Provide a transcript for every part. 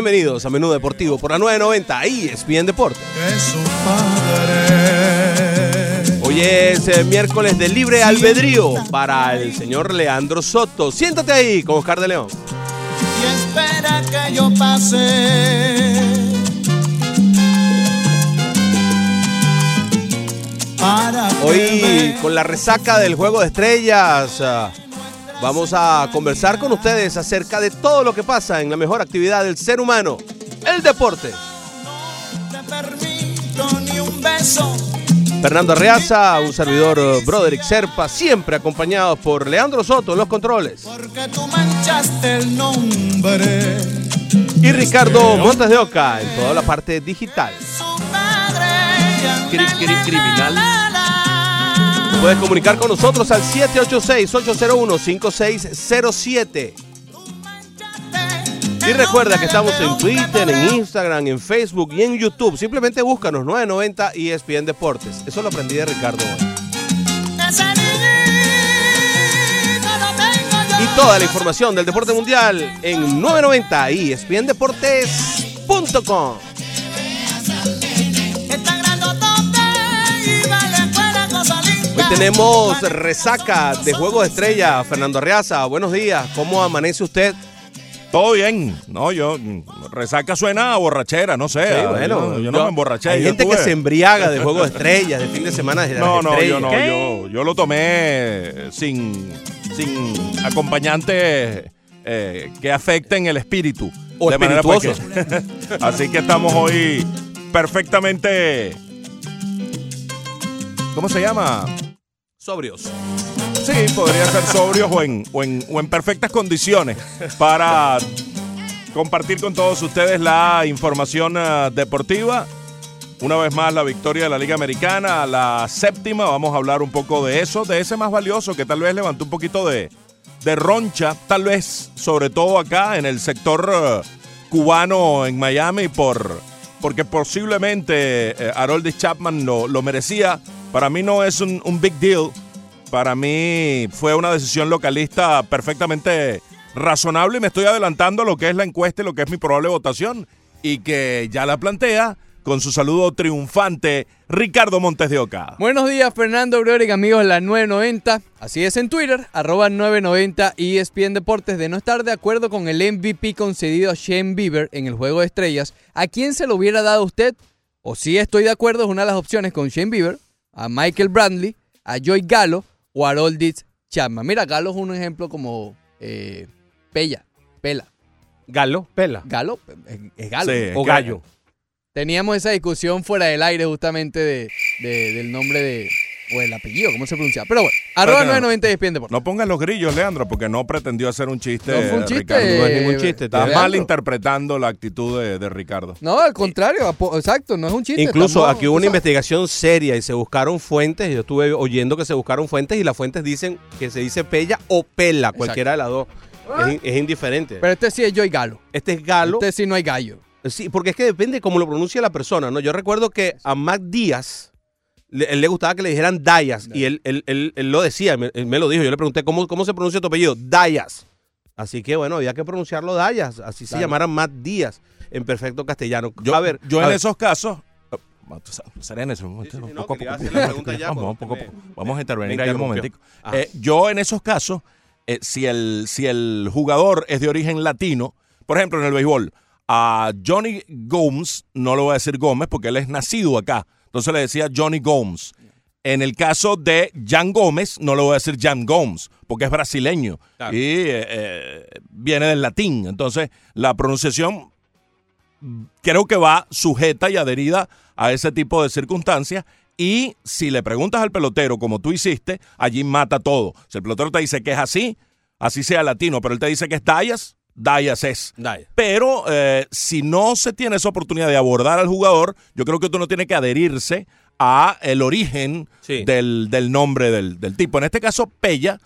Bienvenidos a Menú Deportivo por la 990 y ESPN Deporte. nombre de su padre. Hoy es eh, miércoles de libre albedrío para el señor Leandro Soto. Siéntate ahí con Oscar de León. y espera que yo pase. Hoy con la resaca del Juego de Estrellas ah, vamos a conversar con ustedes acerca de todo lo que pasa en la mejor actividad del ser humano, el deporte. te permito ni un beso. Fernando Arreaza, un servidor eh, Broderick Serpa, siempre acompañados por Leandro Soto en los controles. Porque tú manchaste el nombre. Y Ricardo Montes de Oca en toda la parte digital. Cri- criminal. Puedes comunicar con nosotros al 786-801-5607. Y recuerda que estamos en Twitter, en Instagram, en Facebook y en YouTube. Simplemente búscanos 990 y ESPN Deportes. Eso lo aprendí de Ricardo hoy. Y toda la información del deporte mundial en 990 y ESPNDeportes.com. Hoy tenemos resaca de Juego de Estrella. Fernando Arreaza, buenos días. ¿Cómo amanece usted? Todo bien. No, yo. Resaca suena a borrachera, no sé. Sí, Ah, bueno, yo, yo no yo- me emborraché. Hay gente que se embriaga de Juego de Estrellas, de fin de semana de No, no, yo no. Yo, yo lo tomé sin, sin acompañantes eh, que afecten el espíritu. O De manera pues que- Así que estamos hoy perfectamente. ¿Cómo se llama? Sobrios. Sí, podría ser sobrios o en, o en, o en perfectas condiciones para compartir con todos ustedes la información eh, deportiva. Una vez más, la victoria de la Liga Americana, la séptima. Vamos a hablar un poco de eso, de ese más valioso que tal vez levantó un poquito de, de roncha, tal vez sobre todo acá en el sector eh, cubano en Miami, por, porque posiblemente eh, Haroldis Chapman lo, lo merecía. Para mí no es un, big deal. Para mí fue una decisión localista perfectamente razonable y me estoy adelantando a lo que es la encuesta y lo que es mi probable votación y que ya la plantea con su saludo triunfante Ricardo Montes de Oca. Buenos días, Fernando Broderick, amigos de la 990. Así es en Twitter, arroba 990 y ESPN Deportes. De no estar de acuerdo con el MVP concedido a Shane Bieber en el Juego de Estrellas, ¿a quién se lo hubiera dado usted? O si estoy de acuerdo, es una de las opciones con Shane Bieber, a Michael Brandley, a Joy Gallo o a Haroldis Chapman. Mira, Galo es un ejemplo como eh, Pella, Pela. Galo, pela. Galo es, es Galo. Sí, O gallo. Teníamos esa discusión fuera del aire justamente de, de- del nombre de... O el apellido, ¿cómo se pronuncia? Pero bueno, arroba Pero no. 990 y ESPN Deportes. No pongas los grillos, Leandro, porque no pretendió hacer un chiste. No fue un chiste. Ricardo. No es ningún chiste, Estás Leandro. mal interpretando la actitud de, de Ricardo. No, al contrario, exacto, no es un chiste. Incluso aquí hubo una investigación seria y se buscaron fuentes. Yo estuve oyendo que se buscaron fuentes y las fuentes dicen que se dice pella o pela, cualquiera de las dos. Es, es indiferente. Pero este sí es Joy Galo. este es Galo. Este sí no hay gallo. Sí, porque es que depende cómo lo pronuncia la persona, ¿no? Yo recuerdo que a Mac Díaz, le, él le gustaba que le dijeran Dayas, y él, él- él- él lo decía, me, él me lo dijo. Yo le pregunté, ¿cómo, ¿cómo se pronuncia tu apellido? Dayas. Así que, bueno, había que pronunciarlo Dayas, así se Claro. llamara Matt Díaz, en perfecto castellano. Yo, a ver, yo a en ver, esos casos. oh, Serenes, Vamos, a intervenir ahí un momentico. Ajá. Eh, yo en esos casos, eh, si, el, si el jugador es de origen latino, por ejemplo en el béisbol, a Johnny Gomes, no le voy a decir Gómez porque él es nacido acá, entonces le decía Johnny Gomes. En el caso de Jan Gómez, no le voy a decir Jan Gomes, porque es brasileño Claro. y eh, eh, viene del latín. Entonces, la pronunciación creo que va sujeta y adherida a ese tipo de circunstancias. Y si le preguntas al pelotero, como tú hiciste, allí mata todo. Si el pelotero te dice que es así, así sea latino, pero él te dice que es Dayas, Dayas es. Dayas. Pero eh, si no se tiene esa oportunidad de abordar al jugador, yo creo que uno tiene que adherirse a el origen Sí. del, del nombre del, del tipo. En este caso, Pella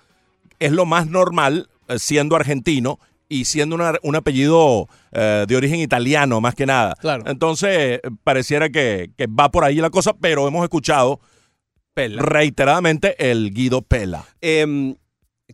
es lo más normal eh, siendo argentino y siendo una- un apellido eh, de origen italiano más que nada. Claro. Entonces, pareciera que, que va por ahí la cosa, pero hemos escuchado Pela. reiteradamente el Guido Pela. Eh,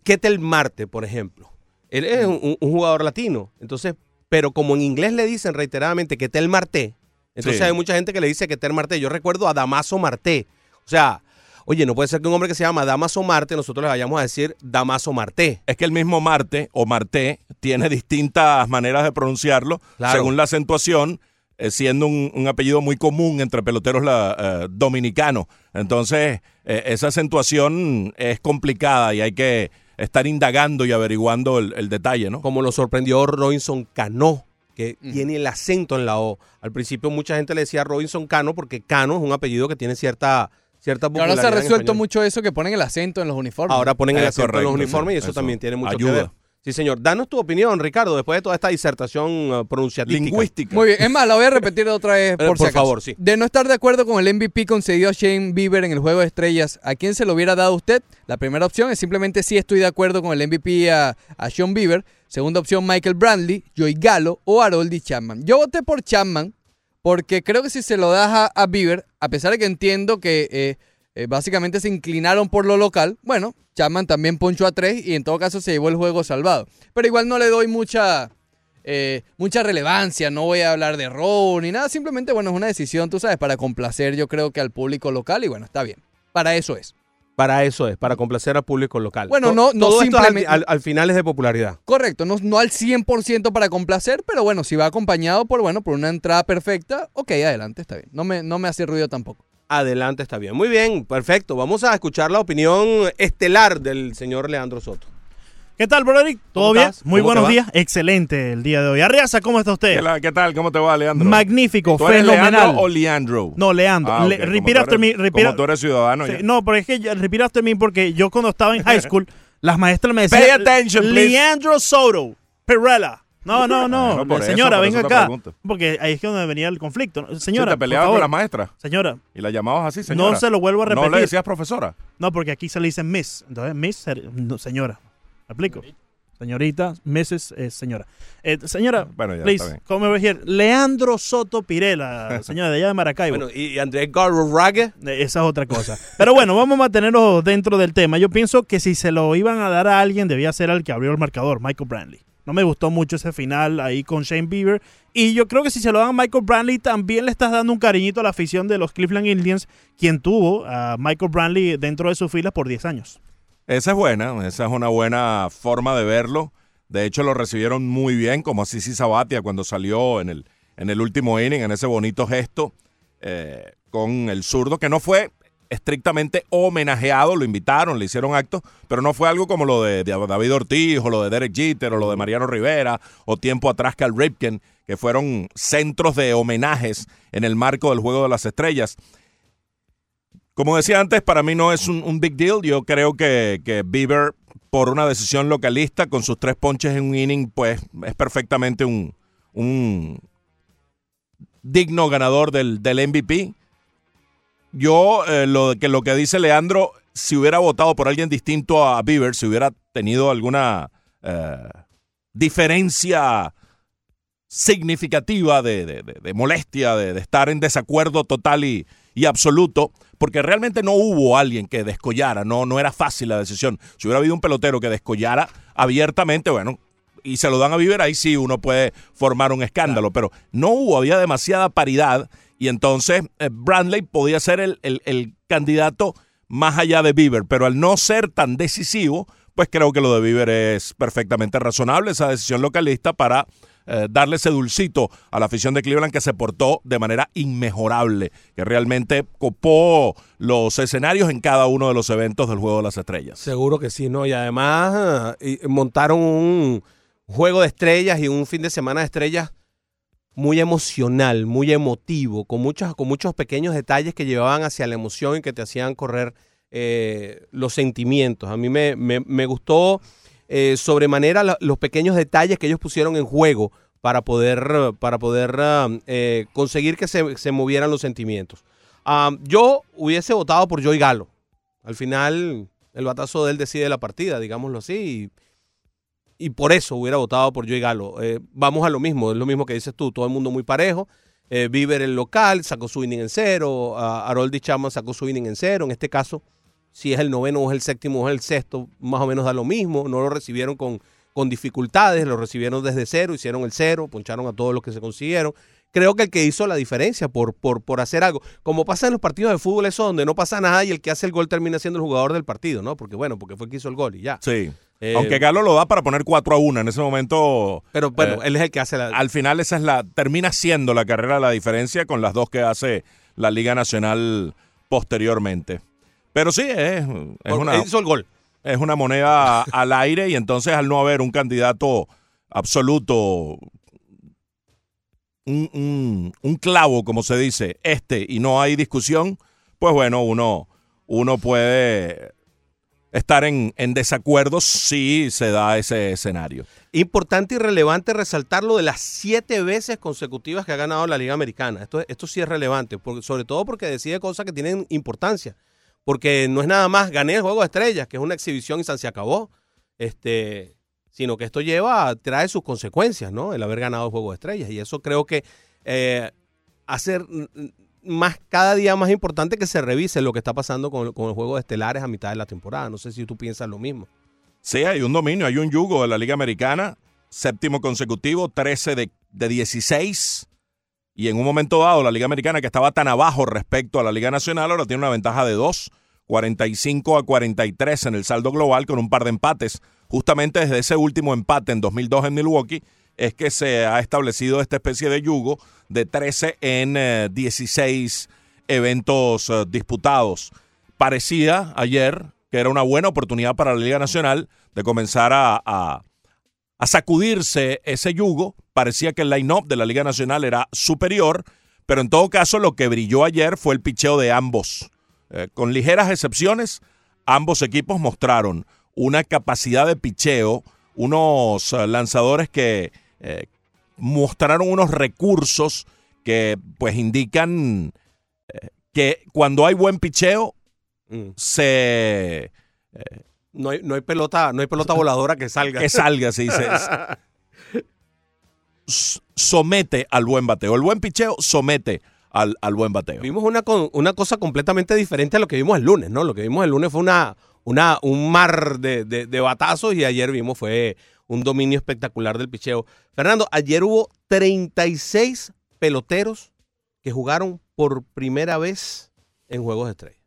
Ketel Marte, por ejemplo. Él es un, un jugador latino. Entonces, pero como en inglés le dicen reiteradamente Ketel Marte, entonces Sí. hay mucha gente que le dice Ketel Marte. Yo recuerdo a Damaso Marte. O sea, oye, no puede ser que un hombre que se llama Damaso Marte, nosotros le vayamos a decir Damaso Marte. Es que el mismo Marte o Marté tiene distintas maneras de pronunciarlo Claro. según la acentuación, eh, siendo un, un apellido muy común entre peloteros eh, dominicanos. Entonces, eh, esa acentuación es complicada y hay que estar indagando y averiguando el, el detalle, ¿no? Como lo sorprendió Robinson Cano, que tiene el acento en la O. Al principio mucha gente le decía Robinson Cano porque Cano es un apellido que tiene cierta, cierta Que ahora se ha popularidad resuelto mucho eso que ponen el acento en los uniformes. Ahora ponen el acento en los uniformes y eso, eso también tiene mucho ayuda. que ver. Sí, señor. Danos tu opinión, Ricardo, después de toda esta disertación uh, pronunciatística. Lingüística. Muy bien, es más, la voy a repetir otra vez por, Eh, si por acaso. favor, sí. De no estar de acuerdo con el MVP concedido a Shane Bieber en el juego de estrellas, ¿a quién se lo hubiera dado usted? La primera opción es simplemente sí estoy de acuerdo con el MVP a, a Sean Bieber. Segunda opción, Michael Brandley, Joey Gallo o Haroldi Chapman. Yo voté por Chapman porque creo que si se lo das a, a Bieber, a pesar de que entiendo que eh, eh, básicamente se inclinaron por lo local, bueno, Chapman también ponchó a tres y en todo caso se llevó el juego salvado. Pero igual no le doy mucha, eh, mucha relevancia, no voy a hablar de robo ni nada, simplemente, bueno, es una decisión, tú sabes, para complacer yo creo que al público local y bueno, está bien. Para eso es. Para eso es, para complacer al público local. Bueno, no- no todo esto al, al final es de popularidad. Correcto, no, no al 100% para complacer, pero bueno, si va acompañado por, bueno, por una entrada perfecta, ok, adelante, está bien. No me, no me hace ruido tampoco. Adelante, está bien. Muy bien, perfecto. Vamos a escuchar la opinión estelar del señor Leandro Soto. ¿Qué tal, Broderick? ¿Todo ¿Cómo bien? estás? Muy ¿Cómo te buenos días. Excelente el día de hoy. Arriaza, ¿cómo está usted? ¿Qué, la- qué tal? ¿Cómo te va, Leandro? Magnífico, ¿Tú eres fenomenal. Leandro o Leandro? No, Leandro. Ah, Le- ok, como repeat tú after eres- me, repeat- Como tú eres ciudadano Sí, ya. no, pero es que repeat after me porque yo cuando estaba en high school, las maestras me decían Pay attention, please. Leandro Soto, Perella. No, no, no. Bueno, por eso, señora, por venga eso te acá. pregunto. Porque ahí es que donde venía el conflicto. Sí, Señora, te por peleabas favor. con la maestra Señora, y la llamabas así, señora. no se lo vuelvo a No repetir. le decías profesora. No, porque aquí se le dice Miss. Entonces, Miss, no, señora. ¿Me explico? Señorita, Mrs. eh, señora. Eh, señora, Bueno, ya, please, come over here. Leandro Soto Pirela, señora de allá de Maracaibo. Bueno, y Andrés Garro Rague. Eh, Esa es otra cosa. Pero bueno, vamos a mantenernos dentro del tema. Yo pienso que si se lo iban a dar a alguien, debía ser al que abrió el marcador, Michael Brantley. No me gustó mucho ese final ahí con Shane Bieber. Y yo creo que si se lo dan a Michael Brantley, también le estás dando un cariñito a la afición de los Cleveland Indians, quien tuvo a Michael Brantley dentro de sus filas por 10 años. Esa es buena, esa es una buena forma de verlo. De hecho, lo recibieron muy bien, como Sisi Sabatia cuando salió en el, en el último inning, en ese bonito gesto eh, con el zurdo, que no fue estrictamente homenajeado, lo invitaron, le hicieron actos, pero no fue algo como lo de, David Ortiz o lo de Derek Jeter o lo de Mariano Rivera o tiempo atrás Cal Ripken, que fueron centros de homenajes en el marco del Juego de las Estrellas. Como decía antes, para mí no es un, big deal. Yo creo que, que Bieber, por una decisión localista, con sus tres ponches en un inning, pues es perfectamente un, un digno ganador del, del MVP. Yo, eh, lo, que, lo que dice Leandro, si hubiera votado por alguien distinto a Bieber, si hubiera tenido alguna eh, diferencia significativa de, de- de- de molestia, de, de estar en desacuerdo total y, y absoluto, porque realmente no hubo alguien que descollara, no, no era fácil la decisión. Si hubiera habido un pelotero que descollara abiertamente, bueno, y se lo dan a Bieber, ahí sí uno puede formar un escándalo, pero no hubo, había demasiada paridad y entonces eh, Brandley podía ser el, el- el candidato más allá de Bieber, pero al no ser tan decisivo, pues creo que lo de Bieber es perfectamente razonable, esa decisión localista para eh, darle ese dulcito a la afición de Cleveland que se portó de manera inmejorable, que realmente copó los escenarios en cada uno de los eventos del Juego de las Estrellas. Seguro que sí, ¿no? Y además eh, montaron un juego de estrellas y un fin de semana de estrellas muy emocional, muy emotivo, con muchos, con muchos pequeños detalles que llevaban hacia la emoción y que te hacían correr eh, los sentimientos. A mí me, me- me gustó eh, sobremanera los pequeños detalles que ellos pusieron en juego para poder, para poder ah, eh, conseguir que se, se movieran los sentimientos. Ah, yo hubiese votado por Joey Galo. Al final, el batazo de él decide la partida, digámoslo así. Y por eso hubiera votado por Joey Galo. Eh, vamos a lo mismo, es lo mismo que dices tú, todo el mundo muy parejo. Eh, Bieber el local sacó su inning en cero, a Haroldi Chapman sacó su inning en cero. En este caso, si es el noveno o es el séptimo o es el sexto, más o menos da lo mismo. No lo recibieron con, con dificultades, lo recibieron desde cero, hicieron el cero, poncharon a todos los que se consiguieron. Creo que el que hizo la diferencia por, por, por hacer algo, como pasa en los partidos de fútbol, eso donde no pasa nada y el que hace el gol termina siendo el jugador del partido, ¿no? Porque bueno, porque fue el que hizo el gol y ya. Sí. Eh, Aunque Galo lo da para poner 4 a 1 en ese momento. Pero bueno, eh, él es el que hace la... al final esa es la termina siendo la carrera la diferencia con las dos que hace la Liga Nacional posteriormente. Pero sí, es, es una, hizo el gol. es una moneda al aire y entonces al no haber un candidato absoluto, un, un- clavo, como se dice, este, y no hay discusión, pues bueno, uno, uno puede estar en, en desacuerdo si se da ese escenario. Importante y relevante resaltar lo de las siete veces consecutivas que ha ganado la Liga Americana. Esto, esto sí es relevante, porque, sobre todo porque decide cosas que tienen importancia. Porque no es nada más gané el juego de estrellas, que es una exhibición y se acabó. Este, sino que esto lleva, trae sus consecuencias, ¿no? El haber ganado juego de estrellas. Y eso creo que eh, hacer más, cada día más importante que se revise lo que está pasando con, con el juego de estelares a mitad de la temporada. No sé si tú piensas lo mismo. Sí, hay un dominio, hay un yugo de la Liga Americana, séptimo consecutivo, 13 de, de 16. Y en un momento dado, la Liga Americana, que estaba tan abajo respecto a la Liga Nacional, ahora tiene una ventaja de 2, 45 a 43 en el saldo global, con un par de empates. Justamente desde ese último empate en 2002 en Milwaukee, es que se ha establecido esta especie de yugo de 13 en eh, 16 eventos eh, disputados. Parecía ayer que era una buena oportunidad para la Liga Nacional de comenzar a, a- sacudirse ese yugo. Parecía que el line-up de la Liga Nacional era superior, pero en todo caso lo que brilló ayer fue el picheo de ambos. Eh, con ligeras excepciones, ambos equipos mostraron una capacidad de picheo, unos eh, lanzadores que eh, mostraron unos recursos que pues indican eh, que cuando hay buen picheo Mm. se No hay, no hay pelota, no hay pelota voladora que salga. que salga, se dice. S- somete al buen bateo. El buen picheo somete al, al buen bateo. Vimos una, una cosa completamente diferente a lo que vimos el lunes, ¿no? Lo que vimos el lunes fue una, una, un mar de, de- de batazos y ayer vimos fue un dominio espectacular del picheo. Fernando, ayer hubo 36 peloteros que jugaron por primera vez en Juegos de Estrella.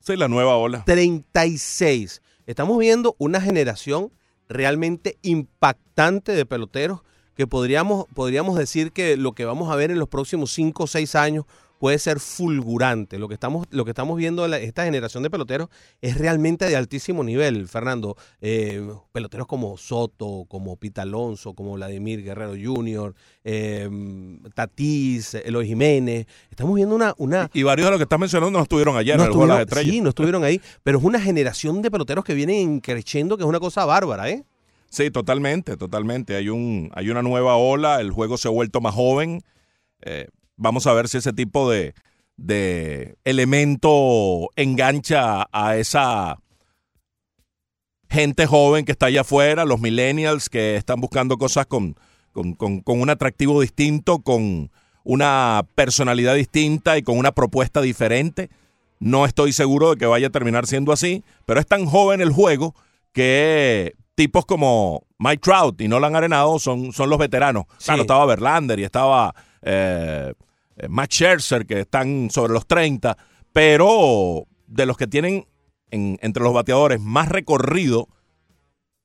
Sí, la nueva ola. 36. Estamos viendo una generación realmente impactante de peloteros que podríamos, podríamos decir que lo que vamos a ver en los próximos 5 o 6 años puede ser fulgurante. Lo que estamos, lo que estamos viendo la- esta generación de peloteros es realmente de altísimo nivel, Fernando. Eh, peloteros como Soto, como Pita Alonso, como Vladimir Guerrero Jr., eh, Tatís, Eloy Jiménez. Estamos viendo una, una, Y varios de los que estás mencionando no estuvieron ayer no en el juego de las estrellas. Sí, no estuvieron ahí, pero es una generación de peloteros que vienen creciendo, que es una cosa bárbara, ¿eh? Sí, totalmente, totalmente. Hay, un, hay una nueva ola, el juego se ha vuelto más joven. Eh, vamos a ver si ese tipo de, de elemento engancha a esa gente joven que está allá afuera, los millennials que están buscando cosas con, con, con- con un atractivo distinto, con una personalidad distinta y con una propuesta diferente. No estoy seguro de que vaya a terminar siendo así, pero es tan joven el juego que tipos como Mike Trout y Nolan Arenado son, son los veteranos. Claro, Sí. estaba Verlander y estaba eh, Matt Scherzer, que están sobre los 30, pero de los que tienen en- entre los bateadores más recorrido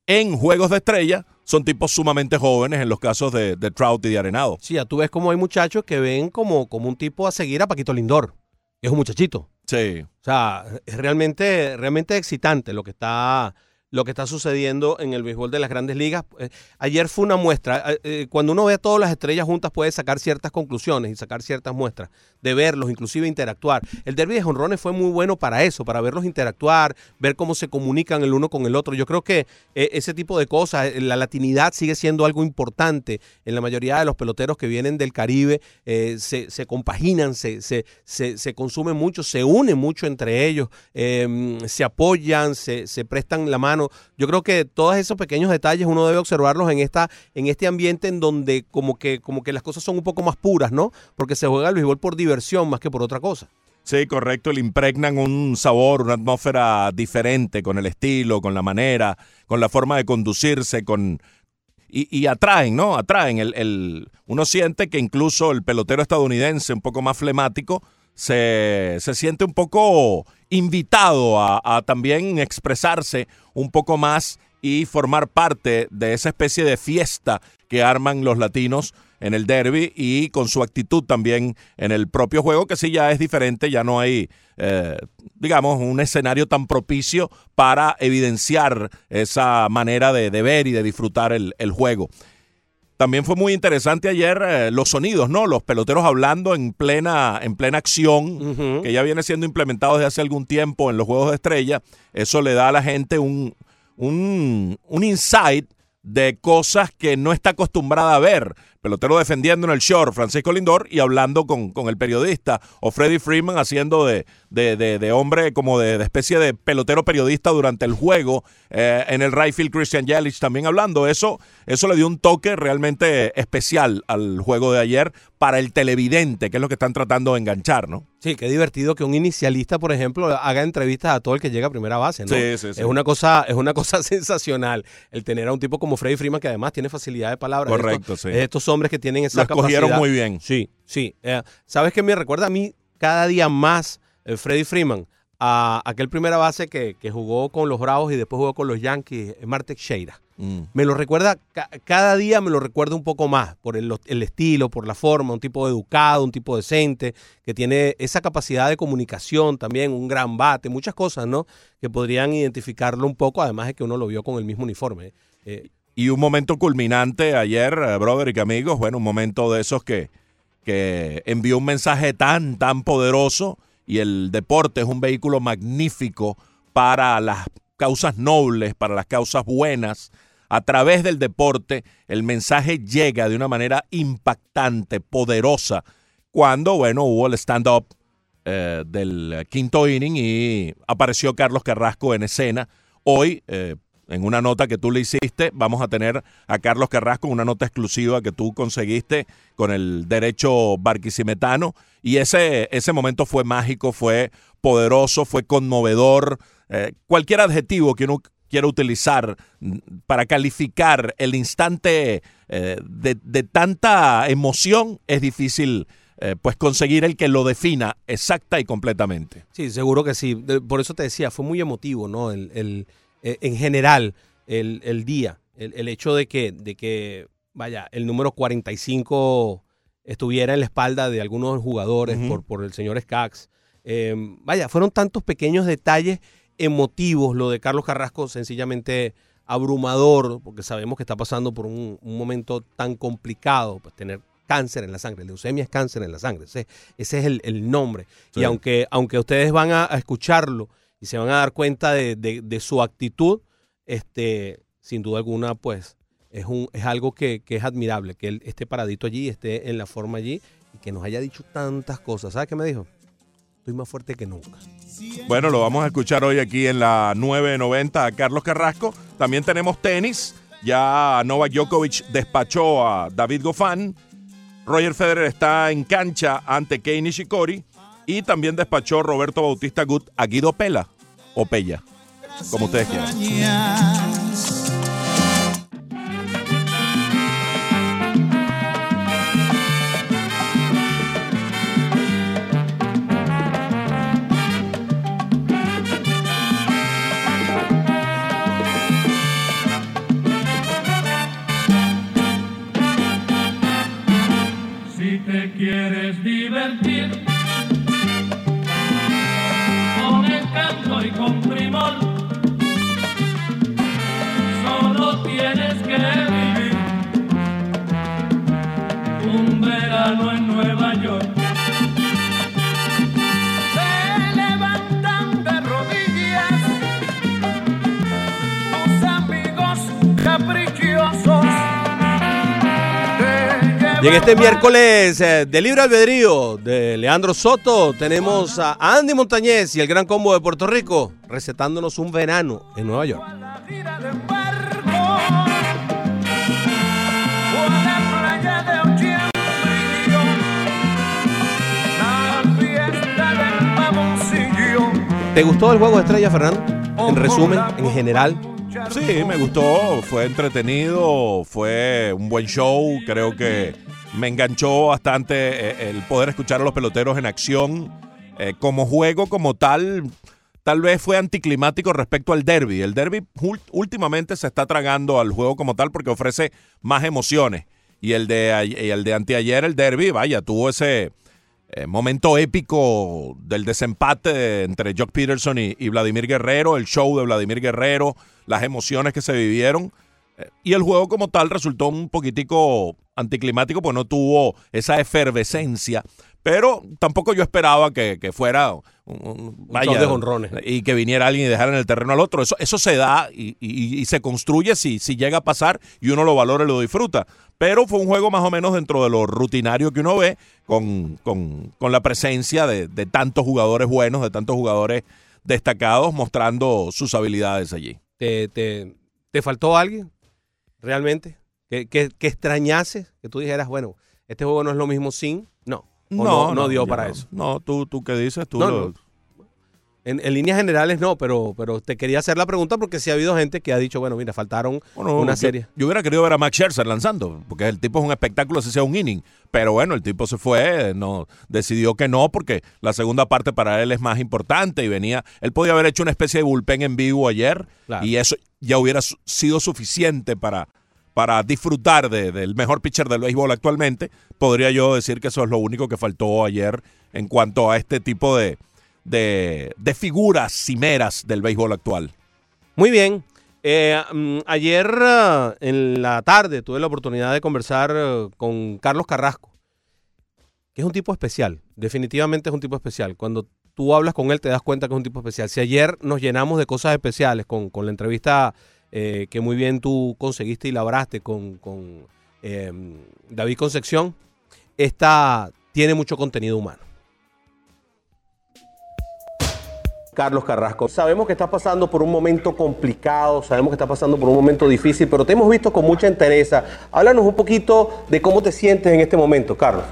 en juegos de estrella, son tipos sumamente jóvenes en los casos de, de Trout y de Arenado. Sí, ya tú ves como hay muchachos que ven como, como un tipo a seguir a Paquito Lindor, es un muchachito. Sí. O sea, es realmente, realmente excitante lo que está, lo que está sucediendo en el béisbol de las grandes ligas. Eh, ayer fue una muestra. Eh, eh, cuando uno ve a todas las estrellas juntas puede sacar ciertas conclusiones y sacar ciertas muestras, de verlos, inclusive interactuar. El derby de jonrones fue muy bueno para eso, para verlos interactuar, ver cómo se comunican el uno con el otro. Yo creo que eh, ese tipo de cosas, eh, la latinidad sigue siendo algo importante en la mayoría de los peloteros que vienen del Caribe, eh, se, se compaginan, se, se, se, consumen mucho, se unen mucho entre ellos, eh, se apoyan, se, se prestan la mano. Yo creo que todos esos pequeños detalles uno debe observarlos en esta en este ambiente en donde como que como que las cosas son un poco más puras, ¿no? Porque se juega el béisbol por diversión más que por otra cosa. Sí, correcto, le impregnan un sabor, una atmósfera diferente con el estilo, con la manera, con la forma de conducirse, con y, y atraen, ¿no? Atraen. El, el- uno siente que incluso el pelotero estadounidense, un poco más flemático, se, se siente un poco invitado a, a también expresarse un poco más y formar parte de esa especie de fiesta que arman los latinos en el derby y con su actitud también en el propio juego, que sí ya es diferente, ya no hay, eh, digamos, un escenario tan propicio para evidenciar esa manera de, de ver y de disfrutar el, el juego. También fue muy interesante ayer eh, los sonidos, ¿no? Los peloteros hablando en plena, en plena acción, que ya viene siendo implementado desde hace algún tiempo en los juegos de estrella. Eso le da a la gente un, un, un insight de cosas que no está acostumbrada a ver. Pelotero defendiendo en el short, Francisco Lindor, y hablando con, con el periodista, o Freddie Freeman haciendo de, de, de- de hombre como de, especie de pelotero periodista durante el juego, eh, en el right field Christian Yelich también hablando. Eso, eso le dio un toque realmente especial al juego de ayer para el televidente, que es lo que están tratando de enganchar, ¿no? Sí, qué divertido que un inicialista, por ejemplo, haga entrevistas a todo el que llega a primera base, ¿no? Sí, sí, sí. Es una cosa, es una cosa sensacional el tener a un tipo como Freddy Freeman que además tiene facilidad de palabra. Correcto, sí. Estos hombres que tienen esa capacidad. muy bien. Sí, sí. Eh, ¿Sabes qué me recuerda a mí cada día más eh, Freddy Freeman? A aquel primera base que, que jugó con los Bravos y después jugó con los Yankees, eh, Marte Teixeira. Mm. Me lo recuerda, ca- cada día me lo recuerda un poco más por el, el estilo, por la forma, un tipo educado, un tipo decente, que tiene esa capacidad de comunicación también, un gran bate, muchas cosas, ¿no? Que podrían identificarlo un poco, además de que uno lo vio con el mismo uniforme. Eh, Y un momento culminante ayer, eh, brother y amigos, bueno, un momento de esos que, que envió un mensaje tan, tan poderoso y el deporte es un vehículo magnífico para las causas nobles, para las causas buenas. A través del deporte el mensaje llega de una manera impactante, poderosa, cuando, bueno, hubo el stand-up eh, del quinto inning y apareció Carlos Carrasco en escena. Hoy, eh, en una nota que tú le hiciste, vamos a tener a Carlos Carrasco, una nota exclusiva que tú conseguiste con el derecho barquisimetano. Y ese, ese momento fue mágico, fue poderoso, fue conmovedor. Eh, cualquier adjetivo que uno quiera utilizar para calificar el instante eh, de, de tanta emoción es difícil eh, pues conseguir el que lo defina exacta y completamente. Sí, seguro que sí. Por eso te decía, fue muy emotivo, ¿no? El, el- eh, en general, el, el día, el, el hecho de que, de que, vaya, el número 45 estuviera en la espalda de algunos jugadores por, por el señor Skax. Eh, vaya, fueron tantos pequeños detalles emotivos, lo de Carlos Carrasco, sencillamente abrumador, porque sabemos que está pasando por un, un momento tan complicado, pues tener cáncer en la sangre, leucemia es cáncer en la sangre, ese, ese es el, el nombre. Sí. Y aunque, aunque ustedes van a, a escucharlo y se van a dar cuenta de, de- su actitud, este, sin duda alguna, pues es, un, es algo que, que es admirable, que él esté paradito allí, esté en la forma allí y que nos haya dicho tantas cosas. ¿Sabes qué me dijo? Estoy más fuerte que nunca. Bueno, lo vamos a escuchar hoy aquí en la 990 a Carlos Carrasco. También tenemos tenis. Ya Novak Djokovic despachó a David Goffin. Roger Federer está en cancha ante Kei Nishikori. Y también despachó Roberto Bautista Gut a Guido Pela o Pella, como ustedes quieran. en Nueva York. Y en este miércoles eh, de Libre Albedrío de Leandro Soto tenemos a Andy Montañez y el Gran Combo de Puerto Rico recetándonos un verano en Nueva York. ¿Te gustó el juego de estrella, Fernando? En resumen, en general. Sí, me gustó, fue entretenido, fue un buen show, creo que me enganchó bastante eh, el poder escuchar a los peloteros en acción. Eh, como juego como tal, tal vez fue anticlimático respecto al derby. El derby últimamente se está tragando al juego como tal porque ofrece más emociones. Y el de, y el de anteayer, el derby, vaya, tuvo ese eh, momento épico del desempate entre Jock Peterson y, Vladimir Guerrero, el show de Vladimir Guerrero, las emociones que se vivieron. Eh, Y el juego como tal resultó un poquitico anticlimático, pues no tuvo esa efervescencia. Pero tampoco yo esperaba que fuera un, un- de jonrones. y que viniera alguien y dejara en el terreno al otro. Eso, eso se da y, y- y se construye si, si llega a pasar y uno lo valora y lo disfruta. Pero fue un juego más o menos dentro de lo rutinario que uno ve, con, con- con la presencia de, de tantos jugadores buenos, de tantos jugadores destacados mostrando sus habilidades allí. ¿Te, te, te faltó alguien? ¿Realmente? ¿Que, que, que extrañases? Que tú dijeras, bueno, este juego no es lo mismo sin. No. No, no, dio para no. eso. No, tú, tú qué dices, tú No, lo-. En, en líneas generales no, pero, pero te quería hacer la pregunta porque sí ha habido gente que ha dicho, bueno, mira, faltaron Bueno, una yo- serie. Yo, hubiera querido ver a Max Scherzer lanzando, porque el tipo es un espectáculo, si sea un inning. Pero bueno, el tipo se fue, no decidió que no, porque la segunda parte para él es más importante y venía. Él podía haber hecho una especie de bullpen en vivo ayer Claro. y eso ya hubiera sido suficiente para, para disfrutar de- del mejor pitcher del béisbol actualmente. Podría yo decir que eso es lo único que faltó ayer en cuanto a este tipo de, de, figuras cimeras del béisbol actual. Muy bien. Eh, mm, ayer ah, en la tarde tuve la oportunidad de conversar eh, con Carlos Carrasco, que es un tipo especial. Definitivamente es un tipo especial. Cuando tú hablas con él te das cuenta que es un tipo especial. Si ayer nos llenamos de cosas especiales con, con la entrevista eh, que muy bien tú conseguiste y labraste con, con, eh, David Concepción, esta tiene mucho contenido humano. Carlos Carrasco. Sabemos que estás pasando por un momento complicado, sabemos que estás pasando por un momento difícil, pero te hemos visto con mucha entereza. Háblanos un poquito de cómo te sientes en este momento, Carlos.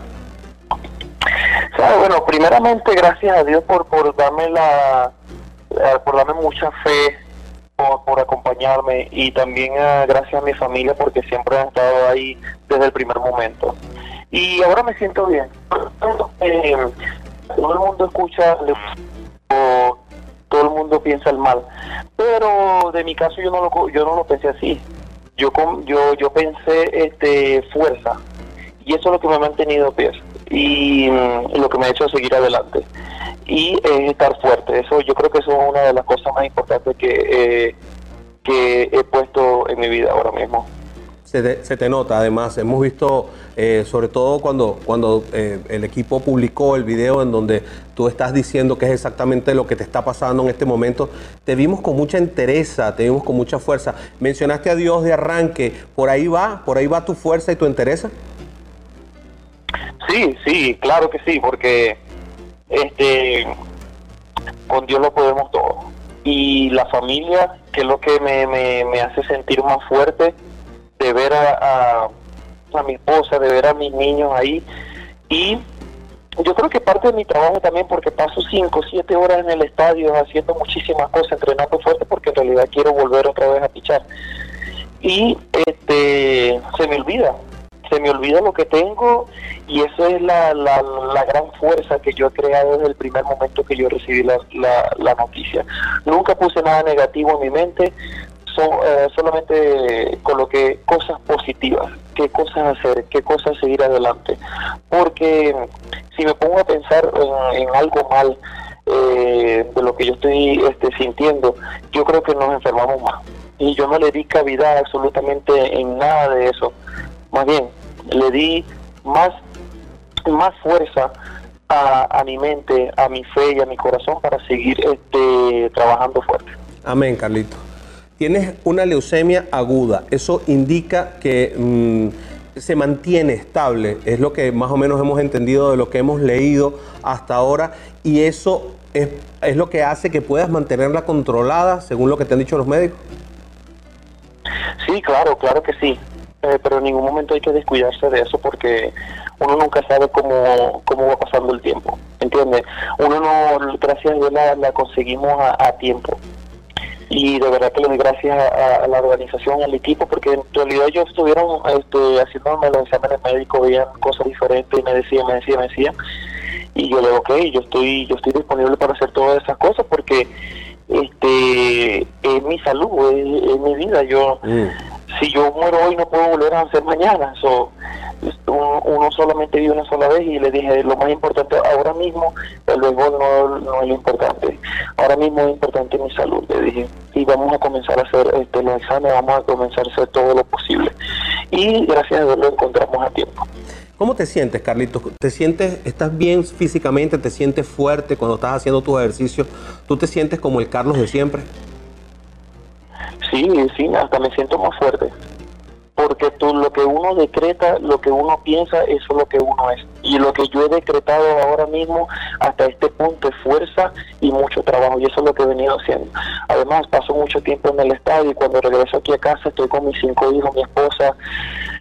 Bueno, primeramente gracias a Dios por, por darme la, la- por darme mucha fe, por, acompañarme y también eh, gracias a mi familia porque siempre han estado ahí desde el primer momento. Y ahora me siento bien. Eh, todo el mundo escucha, o todo el mundo piensa el mal, pero de mi caso yo no lo yo no lo pensé así. Yo yo yo pensé este fuerza y eso es lo que me ha mantenido a pies y mm, lo que me ha hecho seguir adelante y es estar fuerte eso yo creo que eso es una de las cosas más importantes que eh, que he puesto en mi vida ahora mismo Se te, se te nota, además, hemos visto, eh, sobre todo cuando, cuando eh, el equipo publicó el video en donde tú estás diciendo que es exactamente lo que te está pasando en este momento, te vimos con mucha entereza, te vimos con mucha fuerza. Mencionaste a Dios de arranque, ¿por ahí va? ¿Por ahí va tu fuerza y tu entereza? Sí sí claro que sí porque este con Dios lo podemos todo. Y la familia que es lo que me, me, me hace sentir más fuerte de ver a, a, a mi esposa de ver a mis niños ahí. Y yo creo que parte de mi trabajo también porque paso 5 o 7 horas en el estadio haciendo muchísimas cosas, entrenando fuerte porque en realidad quiero volver otra vez a pichar. Y este se me olvida, se me olvida lo que tengo y eso es la, la, la gran fuerza que yo he creado desde el primer momento que yo recibí la, la, noticia. Nunca puse nada negativo en mi mente, so- eh, solamente coloqué cosas positivas, qué cosas hacer, qué cosas seguir adelante. Porque si me pongo a pensar en, algo mal eh, de lo que yo estoy este, sintiendo, yo creo que nos enfermamos más. Y yo no le di cavidad absolutamente en nada de eso. Más bien, le di más, más fuerza a, a mi mente, a mi fe y a mi corazón para seguir este, trabajando fuerte. Amén, Carlito. Tienes una leucemia aguda. Eso indica que mm, se mantiene estable, es lo que más o menos hemos entendido de lo que hemos leído hasta ahora, y eso es, es lo que hace que puedas mantenerla controlada, según lo que te han dicho los médicos. Sí, claro, claro que sí. Eh, pero en ningún momento hay que descuidarse de eso porque uno nunca sabe cómo, cómo va pasando el tiempo. ¿Entiendes? Uno no, gracias a Dios la, la conseguimos a, tiempo. Y de verdad que le doy gracias a, a la organización, al equipo, porque en realidad ellos estuvieron este, haciéndome los exámenes médicos, veían cosas diferentes y me decían, me decían, me decían. Y yo le digo, ok, yo estoy, yo estoy disponible para hacer todas esas cosas porque este es mi salud, es, es mi vida. Yo si yo muero hoy no puedo volver a nacer mañana. So, uno, uno solamente vive una sola vez y le dije, lo más importante ahora mismo, el béisbol no, no es lo importante. Ahora mismo es importante mi salud, le dije. Y vamos a comenzar a hacer este, los exámenes, vamos a comenzar a hacer todo lo posible. Y gracias a Dios lo encontramos a tiempo. ¿Cómo te sientes, Carlitos? ¿Te sientes, estás bien físicamente? ¿Te sientes fuerte cuando estás haciendo tus ejercicios? ¿Tú te sientes como el Carlos de siempre? Sí, sí, hasta me siento más fuerte. Porque tú, lo que uno decreta, lo que uno piensa, eso es lo que uno es. Y lo que yo he decretado ahora mismo, hasta este punto, es fuerza y mucho trabajo. Y eso es lo que he venido haciendo. Además, paso mucho tiempo en el estadio y cuando regreso aquí a casa estoy con mis cinco hijos, mi esposa,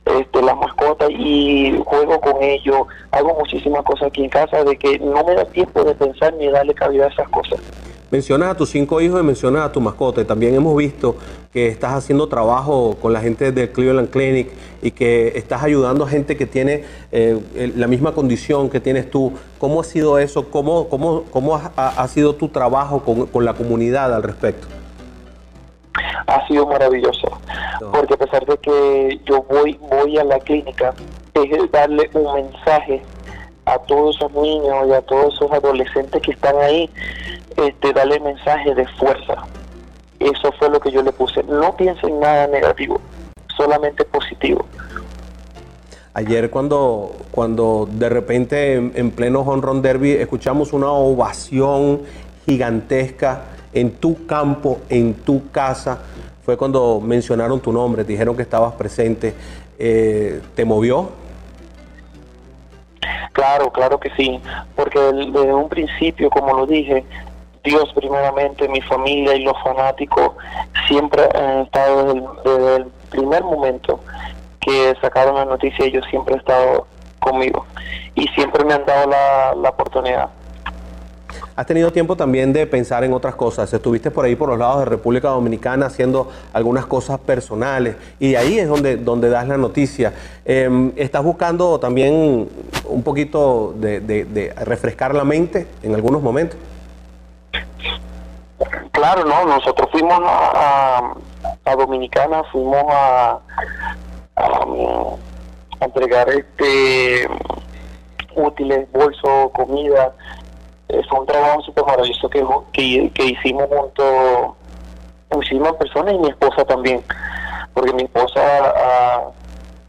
este, las mascotas y juego con ellos. Hago muchísimas cosas aquí en casa de que no me da tiempo de pensar ni darle cabida a esas cosas. Mencionas a tus cinco hijos y mencionas a tu mascota. Y también hemos visto que estás haciendo trabajo con la gente del Cleveland Clinic y que estás ayudando a gente que tiene eh, la misma condición que tienes tú. ¿Cómo ha sido eso? ¿Cómo, cómo, cómo ha, ha- ha sido tu trabajo con, con la comunidad al respecto? ha sido maravilloso porque a pesar de que yo voy voy a la clínica es darle un mensaje a todos esos niños y a todos esos adolescentes que están ahí este darle mensaje de fuerza eso fue lo que yo le puse no piensen nada negativo solamente positivo Ayer cuando, cuando de repente en, en pleno home run derby escuchamos una ovación gigantesca en tu campo, en tu casa, fue cuando mencionaron tu nombre, dijeron que estabas presente. Eh, ¿Te movió? Claro, claro que sí, porque desde un principio, como lo dije, Dios primeramente, mi familia y los fanáticos siempre han estado desde el, primer momento que sacaron la noticia, ellos siempre han estado conmigo y siempre me han dado la oportunidad. Has tenido tiempo también de pensar en otras cosas. Estuviste por ahí por los lados de República Dominicana haciendo algunas cosas personales y de ahí es donde, donde das la noticia. Eh, ¿Estás buscando también un poquito de, de- refrescar la mente en algunos momentos? Claro, no, nosotros fuimos a, a- Dominicana, fuimos a, a, a entregar este útiles, bolsos, comida. Es un trabajo súper maravilloso que, que, hicimos junto muchísimas personas y mi esposa también, porque mi esposa ah,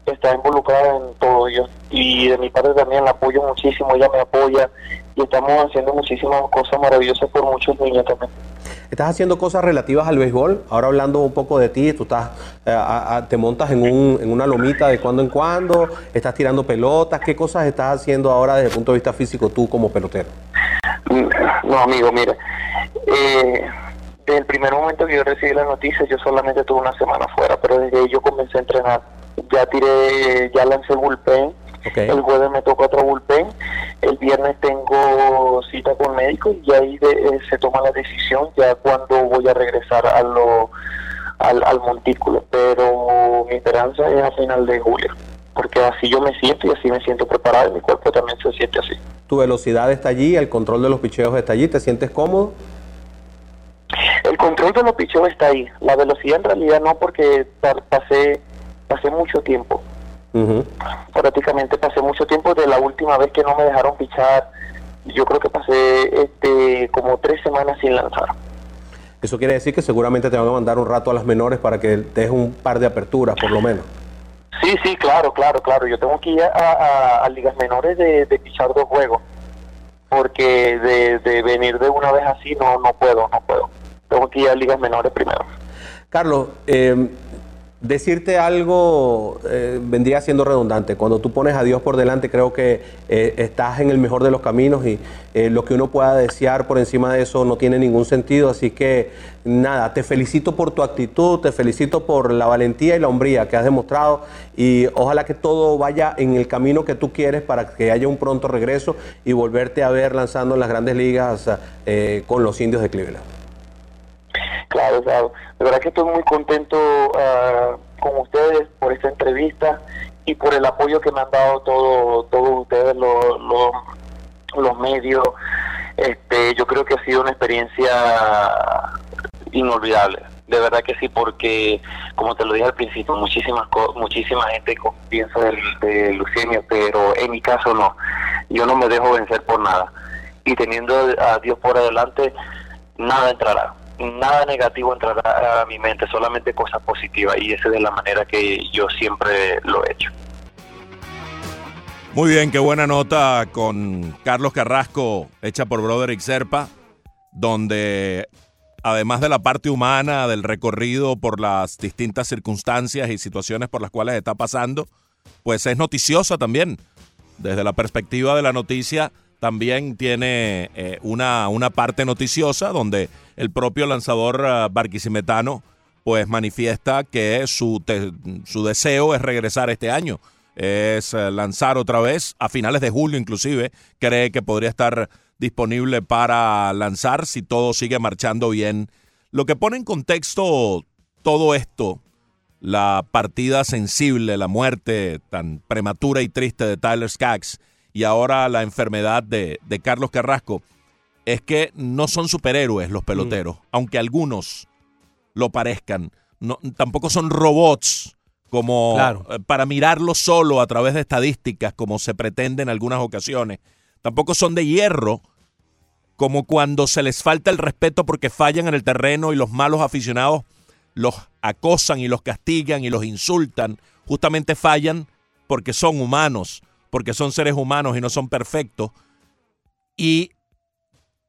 está involucrada en todo yo y de mi parte también la apoyo muchísimo, ella me apoya y estamos haciendo muchísimas cosas maravillosas por muchos niños también. Estás haciendo cosas relativas al béisbol. Ahora hablando un poco de ti, tú estás, eh, a- a- te montas en, un- en una lomita de cuando en cuando, estás tirando pelotas. ¿Qué cosas estás haciendo ahora desde el punto de vista físico tú como pelotero? No, amigo, mira, eh, desde el primer momento que yo recibí la noticia, yo solamente tuve una semana fuera, pero desde ahí yo comencé a entrenar. Ya tiré, ya lancé bullpen, el jueves me tocó otro bullpen, el viernes tengo cita con médico y ahí de- eh, se toma la decisión ya cuando voy a regresar a lo, al, al montículo, pero mi esperanza es a final de julio, porque así yo me siento y así me siento preparado y mi cuerpo también se siente así. Tu velocidad está allí, el control de los picheos está allí, ¿te sientes cómodo? El control de los picheos está ahí. La velocidad en realidad no porque pa- pasé pasé mucho tiempo. Ujú. Prácticamente pasé mucho tiempo de la última vez que no me dejaron pichar. Yo creo que pasé este como tres semanas sin lanzar. Eso quiere decir que seguramente te van a mandar un rato a las menores para que des un par de aperturas, por lo menos. Sí, sí, claro, claro, claro. Yo tengo que ir a, a- ligas menores de, de dos juegos. Porque de, de venir de una vez así no no puedo, no puedo. Tengo que ir a ligas menores primero. Carlos, eh, decirte algo eh, vendría siendo redundante. Cuando tú pones a Dios por delante, creo que eh, estás en el mejor de los caminos y eh, lo que uno pueda desear por encima de eso no tiene ningún sentido. Así que nada, te felicito por tu actitud, te felicito por la valentía y la hombría que has demostrado y ojalá que todo vaya en el camino que tú quieres para que haya un pronto regreso y volverte a ver lanzando en las grandes ligas con los indios de Cleveland. Claro, claro. De verdad que estoy muy contento ah, con ustedes por esta entrevista y por el apoyo que me han dado todo, todos ustedes, los, los, los medios. Este, yo creo que ha sido una experiencia inolvidable. De verdad que sí, porque como te lo dije al principio, muchísimas muchísima gente piensa de leucemia, pero en mi caso no. Yo no me dejo vencer por nada. Y teniendo a Dios por adelante, nada entrará. Nada negativo entrará a mi mente, solamente cosas positivas. Y esa es de la manera que yo siempre lo he hecho. Muy bien, qué buena nota con Carlos Carrasco, hecha por Broderick Serpa, donde además de la parte humana, del recorrido por las distintas circunstancias y situaciones por las cuales está pasando, pues es noticiosa también. Desde la perspectiva de la noticia, también tiene eh, una, una parte noticiosa donde el propio lanzador ah, barquisimetano pues manifiesta que su, su deseo es regresar este año, es eh, lanzar otra vez a finales de julio inclusive, cree que podría estar disponible para lanzar si todo sigue marchando bien. Lo que pone en contexto todo esto, la partida sensible, la muerte tan prematura y triste de Tyler Skaggs y ahora la enfermedad de, de Carlos Carrasco, es que no son superhéroes los peloteros, aunque algunos lo parezcan. No, tampoco son robots como Claro. eh, para mirarlo solo a través de estadísticas como se pretende en algunas ocasiones. Tampoco son de hierro como cuando se les falta el respeto porque fallan en el terreno y los malos aficionados los acosan y los castigan y los insultan. Justamente fallan porque son humanos, porque son seres humanos y no son perfectos. Y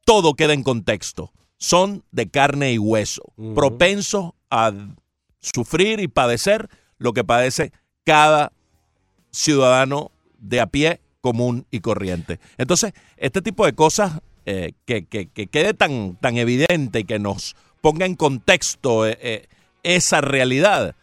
todo queda en contexto. Son de carne y hueso, propensos a sufrir y padecer lo que padece cada ciudadano de a pie común y corriente. Entonces, este tipo de cosas eh, que, que- que quede tan, tan evidente y que nos ponga en contexto eh, eh, esa realidad,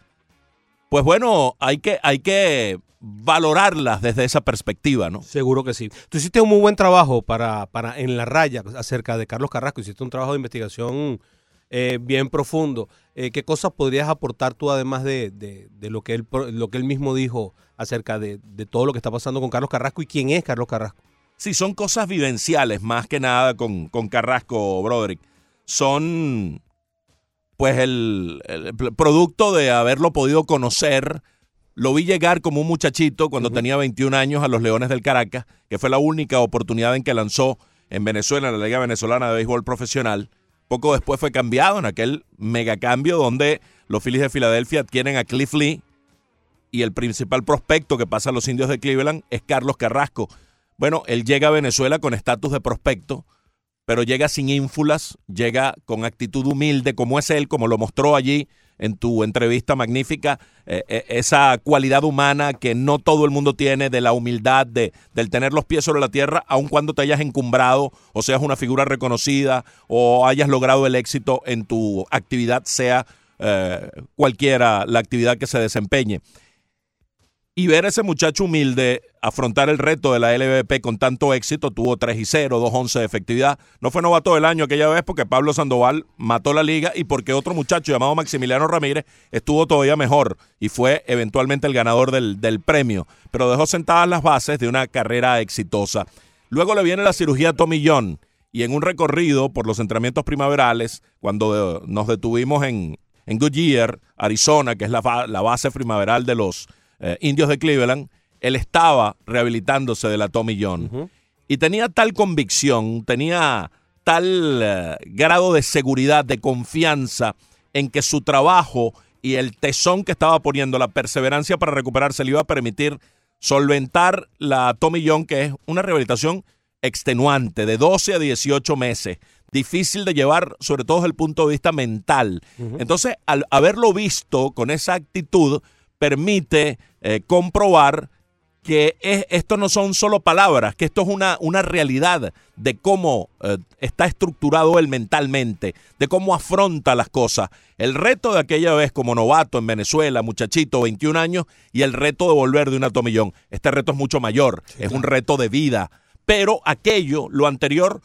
pues bueno, hay que, hay que valorarlas desde esa perspectiva, ¿no? Seguro que sí. Tú hiciste un muy buen trabajo para, para en la raya acerca de Carlos Carrasco. Hiciste un trabajo de investigación eh, bien profundo. Eh, ¿Qué cosas podrías aportar tú además de, de- de lo, que él, lo que él mismo dijo acerca de, de todo lo que está pasando con Carlos Carrasco y quién es Carlos Carrasco? Sí, son cosas vivenciales más que nada con, con Carrasco, Broderick. Son, pues, el, producto de haberlo podido conocer. Lo vi llegar como un muchachito cuando tenía 21 años a los Leones del Caracas, que fue la única oportunidad en que lanzó en Venezuela, en la Liga Venezolana de Béisbol Profesional. Poco después fue cambiado en aquel megacambio donde los Phillies de Filadelfia adquieren a Cliff Lee y el principal prospecto que pasa a los indios de Cleveland es Carlos Carrasco. Bueno, él llega a Venezuela con estatus de prospecto, pero llega sin ínfulas, llega con actitud humilde, como es él, como lo mostró allí en tu entrevista magnífica, eh, eh, esa cualidad humana que no todo el mundo tiene, de la humildad, de, del tener los pies sobre la tierra, aun cuando te hayas encumbrado o seas una figura reconocida o hayas logrado el éxito en tu actividad, sea eh, cualquiera la actividad que se desempeñe y ver a ese muchacho humilde afrontar el reto de la LVP con tanto éxito, tuvo 3 y 0, 2-11 de efectividad. No fue novato del año aquella vez porque Pablo Sandoval mató la liga y porque otro muchacho llamado Maximiliano Ramírez estuvo todavía mejor y fue eventualmente el ganador del, del premio, pero dejó sentadas las bases de una carrera exitosa. Luego le viene la cirugía a Tommy John y en un recorrido por los entrenamientos primaverales, cuando eh, nos detuvimos en, en Goodyear, Arizona, que es la, la base primaveral de los eh, indios de Cleveland, él estaba rehabilitándose de la Tommy John. Y tenía tal convicción, tenía tal eh, grado de seguridad, de confianza en que su trabajo y el tesón que estaba poniendo, la perseverancia para recuperarse, le iba a permitir solventar la Tommy John, que es una rehabilitación extenuante de 12 a 18 meses difícil de llevar, sobre todo desde el punto de vista mental. Entonces, al haberlo visto con esa actitud, permite eh, comprobar que es- esto no son solo palabras, que esto es una, una realidad de cómo eh, está estructurado él mentalmente, de cómo afronta las cosas. El reto de aquella vez como novato en Venezuela, muchachito, 21 años, y el reto de volver de un atomillón. Este reto es mucho mayor, es un reto de vida. Pero aquello, lo anterior,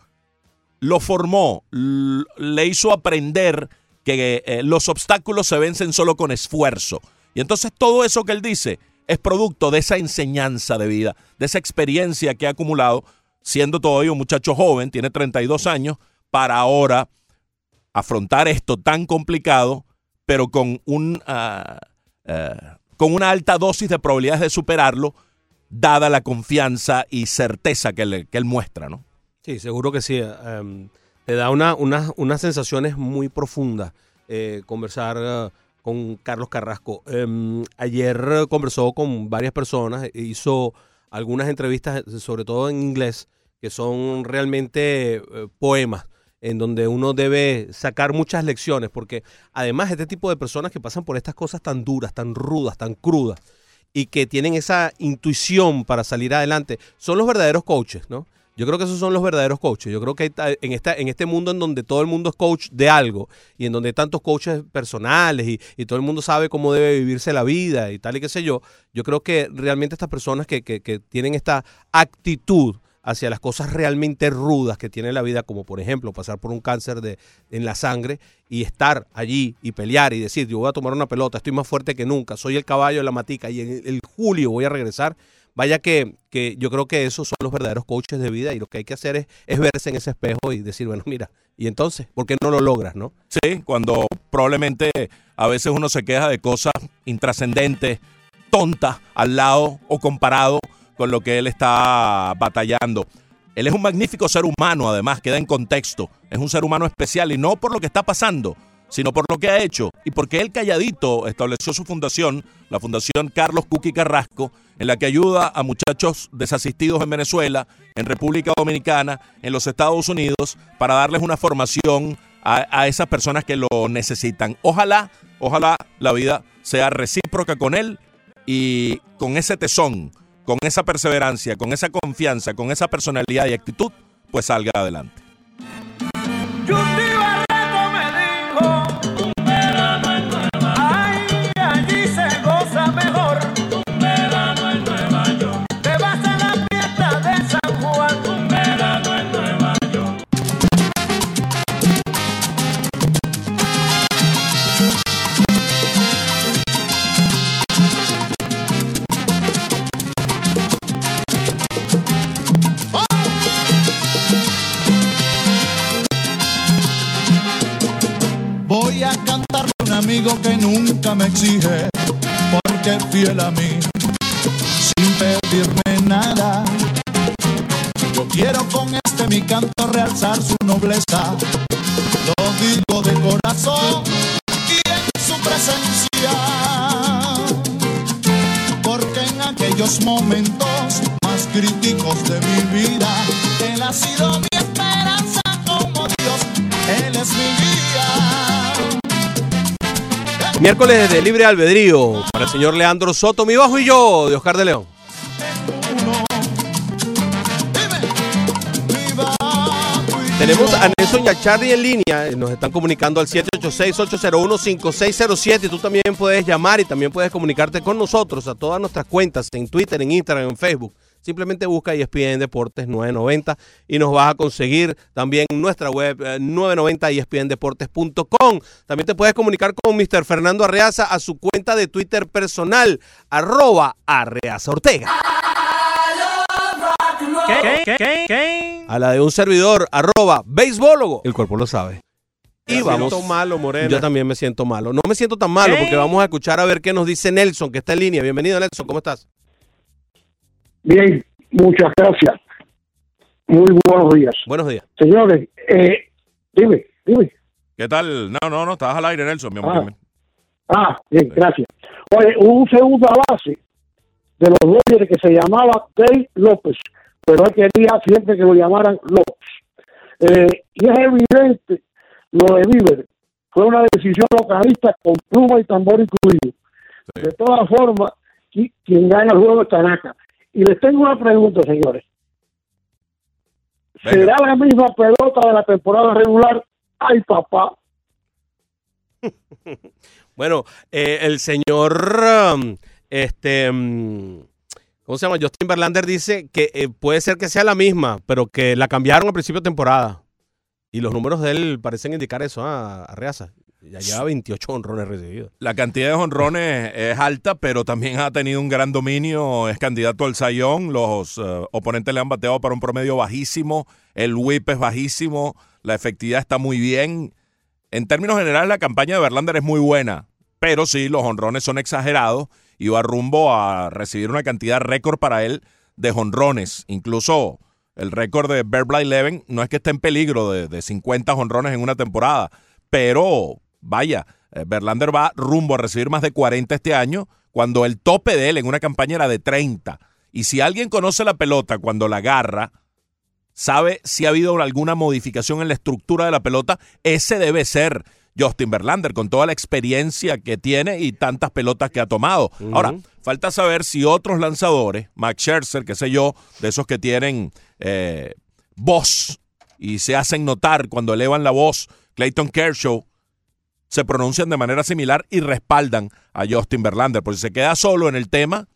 lo formó, le hizo aprender que eh, los obstáculos se vencen solo con esfuerzo. Y entonces todo eso que él dice es producto de esa enseñanza de vida, de esa experiencia que ha acumulado, siendo todavía un muchacho joven, tiene 32 años, para ahora afrontar esto tan complicado, pero con, un, eh, con una alta dosis de probabilidades de superarlo, dada la confianza y certeza que, que él muestra, ¿no? Sí, seguro que sí. Em, te da una, una- unas sensaciones muy profundas eh, conversar con Carlos Carrasco. Em, ayer conversó con varias personas, hizo algunas entrevistas, sobre todo en inglés, que son realmente eh, poemas en donde uno debe sacar muchas lecciones, porque además este tipo de personas que pasan por estas cosas tan duras, tan rudas, tan crudas, y que tienen esa intuición para salir adelante, son los verdaderos coaches, ¿no? Yo creo que esos son los verdaderos coaches. Yo creo que en, esta, en este mundo en donde todo el mundo es coach de algo y en donde hay tantos coaches personales y, y todo el mundo sabe cómo debe vivirse la vida y tal y qué sé yo, yo creo que realmente estas personas que, que- que tienen esta actitud hacia las cosas realmente rudas que tiene la vida, como por ejemplo pasar por un cáncer de, en la sangre y estar allí y pelear y decir, yo voy a tomar una pelota, estoy más fuerte que nunca, soy el caballo de la matica y en el julio voy a regresar. Vaya que, que yo creo que esos son los verdaderos coaches de vida y lo que hay que hacer es, es verse en ese espejo y decir, bueno, mira, y entonces, ¿por qué no lo logras, no? Sí, cuando probablemente a veces uno se queja de cosas intrascendentes, tontas, al lado o comparado con lo que él está batallando. Él es un magnífico ser humano, además, queda en contexto. Es un ser humano especial y no por lo que está pasando, sino por lo que ha hecho. Y porque él calladito estableció su fundación, la Fundación Carlos Cuqui Carrasco, en la que ayuda a muchachos desasistidos en Venezuela, en República Dominicana, en los Estados Unidos, para darles una formación a, esas personas que lo necesitan. Ojalá, ojalá la vida sea recíproca con él y con ese tesón, con esa perseverancia, con esa confianza, con esa personalidad y actitud, pues salga adelante. Amigo que nunca me exige, porque fiel a mí, sin pedirme nada. Yo quiero con este mi canto realzar su nobleza, lo digo de corazón y en su presencia, porque en aquellos momentos más críticos de mi vida, Él ha sido mi Miércoles de libre albedrío para el señor Leandro Soto, mi bajo y yo, de Oscar de León. Tenemos a Nelson y a Charlie en línea. Nos están comunicando al 786-801-5607. Y tú también puedes llamar y también puedes comunicarte con nosotros a todas nuestras cuentas en Twitter, en Instagram, en Facebook. Simplemente busca ESPN Deportes 990 y nos vas a conseguir también nuestra web eh, 990 espndeportes.com. También te puedes comunicar con Mr. Fernando Arreaza a su cuenta de Twitter personal, arroba Arreaza Ortega. A la de un servidor, arroba beisbólogo. El cuerpo lo sabe. Y Me vamos. siento malo, Morena. Yo también me siento malo. No me siento tan malo porque vamos a escuchar a ver qué nos dice Nelson, que está en línea. Bienvenido, Nelson. ¿Cómo estás? Bien, muchas gracias. Muy buenos días. Buenos días. Señores, eh, dime, dime. ¿Qué tal? No, no, no, estás al aire, Nelson, mi amor. Ah, bien, gracias. Oye, hubo un segunda base de los Dodgers que se llamaba Dave López, pero él quería siempre que lo llamaran López. Eh, y es evidente lo de Bieber. Fue una decisión localista con pluma y tambor incluido. De todas formas, qui- quien gana el juego es Tanaka. Y les tengo una pregunta, señores. Venga. ¿Será la misma pelota de la temporada regular? Ay, papá. Bueno, eh, el señor, um, este, um, ¿cómo se llama? Justin Verlander dice que eh, puede ser que sea la misma, pero que la cambiaron al principio de temporada. Y los números de él parecen indicar eso ah, a Reaza. Ya lleva 28 honrones recibidos. La cantidad de jonrones es alta, pero también ha tenido un gran dominio. Es candidato al sayón. Los eh, oponentes le han bateado para un promedio bajísimo. El whip es bajísimo. La efectividad está muy bien. En términos generales, la campaña de Verlander es muy buena. Pero sí, los jonrones son exagerados y va rumbo a recibir una cantidad récord para él de jonrones. Incluso el récord de Bear Leven no es que esté en peligro de, de 50 jonrones en una temporada, pero vaya, eh, Verlander va rumbo a recibir más de 40 este año, cuando el tope de él en una campaña era de 30. Y si alguien conoce la pelota cuando la agarra, sabe si ha habido alguna modificación en la estructura de la pelota, ese debe ser Justin Verlander, con toda la experiencia que tiene y tantas pelotas que ha tomado. Ahora, falta saber si otros lanzadores, Max Scherzer, qué sé yo, de esos que tienen eh, voz y se hacen notar cuando elevan la voz, Clayton Kershaw, se pronuncian de manera similar y respaldan a Justin Verlander. Porque si se queda solo en el tema,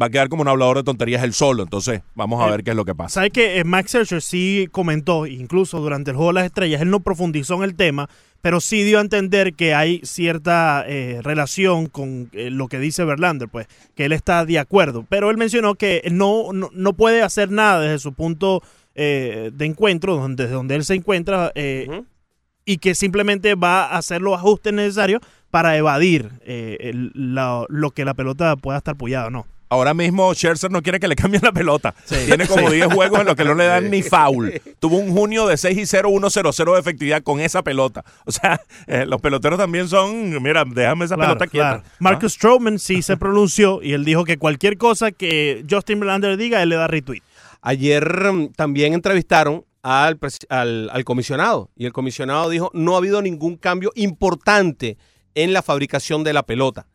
va a quedar como un hablador de tonterías él solo. Entonces, vamos a ver qué es lo que pasa. ¿Sabes que Max Scherzer sí comentó, incluso durante el Juego de las Estrellas, él no profundizó en el tema, pero sí dio a entender que hay cierta eh, relación con eh, lo que dice Verlander, pues, que él está de acuerdo. Pero él mencionó que no, no, no puede hacer nada desde su punto eh, de encuentro, donde, desde donde él se encuentra, eh, y que simplemente va a hacer los ajustes necesarios para evadir eh, el- la- lo que la pelota pueda estar pullada o no. Ahora mismo Scherzer no quiere que le cambien la pelota. Tiene como 10 juegos en los que no le dan ni foul. Tuvo un junio de 6 y 0, 1 0 0 de efectividad con esa pelota. O sea, eh, los peloteros también son, mira, déjame esa Claro, pelota quieta. claro. Marcus Stroman sí se pronunció y él dijo que cualquier cosa que Justin Verlander diga, él le da retweet. Ayer mm, también entrevistaron al, al, comisionado y el comisionado dijo no ha habido ningún cambio importante en la fabricación de la pelota.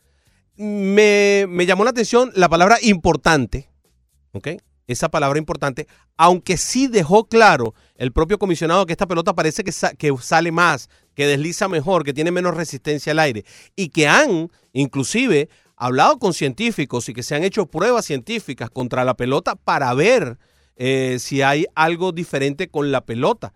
Me, me llamó la atención la palabra importante, ¿ok? Esa palabra importante, aunque sí dejó claro el propio comisionado que esta pelota parece que, que sale más, que desliza mejor, que tiene menos resistencia al aire y que han inclusive hablado con científicos y que se han hecho pruebas científicas contra la pelota para ver eh, si hay algo diferente con la pelota.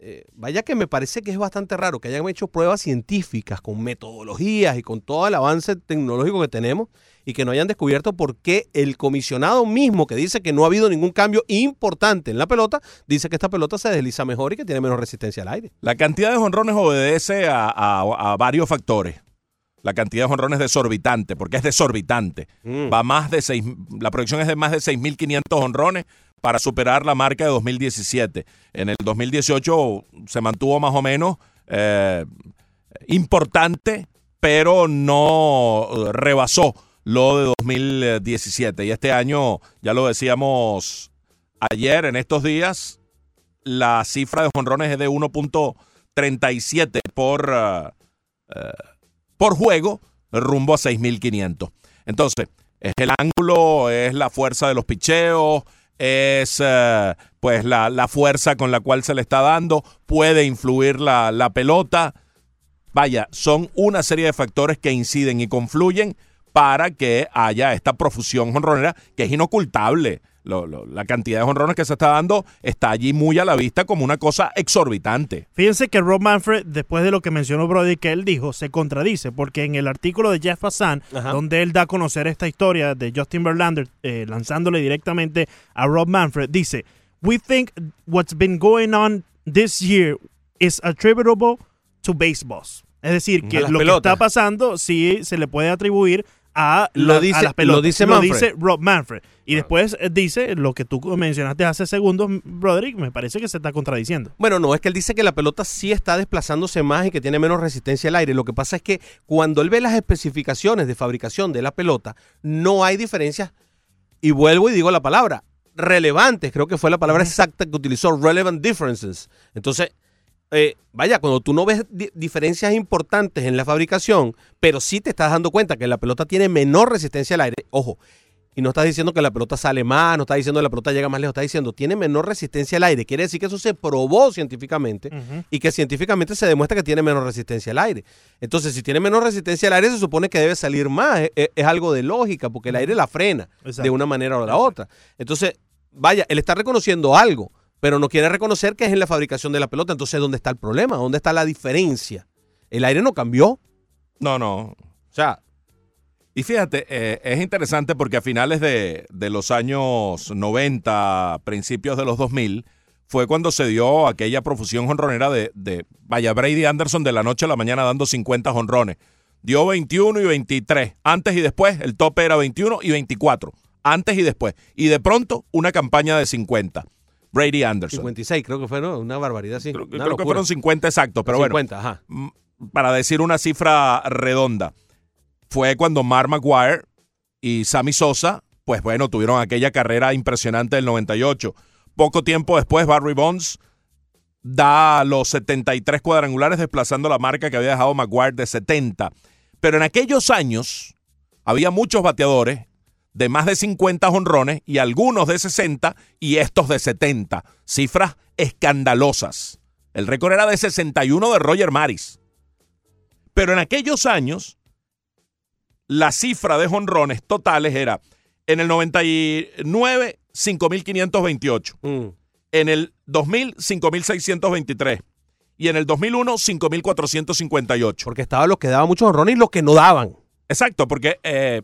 Eh, vaya que me parece que es bastante raro que hayan hecho pruebas científicas con metodologías y con todo el avance tecnológico que tenemos y que no hayan descubierto por qué el comisionado mismo que dice que no ha habido ningún cambio importante en la pelota, dice que esta pelota se desliza mejor y que tiene menos resistencia al aire. La cantidad de jonrones obedece a, a- a varios factores. La cantidad de jonrones desorbitante, porque es desorbitante. Mm. Va más de seis, la proyección es de más de 6.500 honrones para superar la marca de 2017. En el 2018 se mantuvo más o menos eh, importante, pero no eh, rebasó lo de 2017. Y este año, ya lo decíamos ayer, en estos días, la cifra de jonrones es de 1.37 por, eh, por juego, rumbo a 6.500. Entonces, es el ángulo, es la fuerza de los picheos, es eh, pues la, la fuerza con la cual se le está dando, puede influir la, la pelota. Vaya, son una serie de factores que inciden y confluyen para que haya esta profusión jonronera que es inocultable. Lo- lo- la cantidad de jonrones que se está dando está allí muy a la vista como una cosa exorbitante. Fíjense que Rob Manfred, después de lo que mencionó Brody, que él dijo, se contradice, porque en el artículo de Jeff Passan, Ajá. donde él da a conocer esta historia de Justin Verlander, eh, lanzándole directamente a Rob Manfred, dice, We think what's been going on this year is attributable to baseballs. Es decir, que lo pelotas. que está pasando sí se le puede atribuir a, Lo la- a dice- las pelotas. lo dice dice Rob Manfred. Y después eh, dice lo que tú mencionaste hace segundos, Broderick, me parece que se está contradiciendo. Bueno, no, es que él dice que la pelota sí está desplazándose más y que tiene menos resistencia al aire. Lo que pasa es que cuando él ve las especificaciones de fabricación de la pelota, no hay diferencias. Y vuelvo y digo la palabra, relevantes, creo que fue la palabra exacta que utilizó, relevant differences. Entonces, eh, vaya, cuando tú no ves di- diferencias importantes en la fabricación, pero sí te estás dando cuenta que la pelota tiene menor resistencia al aire, ojo, y no estás diciendo que la pelota sale más, no estás diciendo que la pelota llega más lejos, estás diciendo tiene menor resistencia al aire. Quiere decir que eso se probó científicamente y que científicamente se demuestra que tiene menor resistencia al aire. Entonces, si tiene menor resistencia al aire, se supone que debe salir más. Es, algo de lógica, porque el aire la frena de una manera o de la otra. Entonces, vaya, él está reconociendo algo, pero no quiere reconocer que es en la fabricación de la pelota. Entonces, ¿dónde está el problema? ¿Dónde está la diferencia? El aire no cambió. No, no. O sea, Y fíjate, eh, es interesante porque a finales de, de los años 90, principios de los 2000, fue cuando se dio aquella profusión jonronera de, de, vaya, Brady Anderson de la noche a la mañana dando 50 jonrones. Dio 21 y 23. Antes y después, el tope era 21 y 24. Antes y después. Y de pronto, una campaña de 50. Brady Anderson. 56 creo que fue, ¿no? Una barbaridad, sí. Creo, Una creo que fueron 50 exactos, pero 50, bueno. ajá. mm, Para decir una cifra redonda, fue cuando Mark Maguire y Sammy Sosa, pues bueno, tuvieron aquella carrera impresionante del 98. Poco tiempo después, Barry Bonds da los 73 cuadrangulares, desplazando la marca que había dejado Maguire de 70. Pero en aquellos años había muchos bateadores de más de 50 honrones y algunos de 60 y estos de 70. Cifras escandalosas. El récord era de 61 de Roger Maris. Pero en aquellos años, la cifra de honrones totales era en el 99, 5.528. Mm. En el 2000, 5.623. Y en el 2001, 5.458. Porque estaban los que daban muchos honrones y los que no daban. Exacto, porque eh,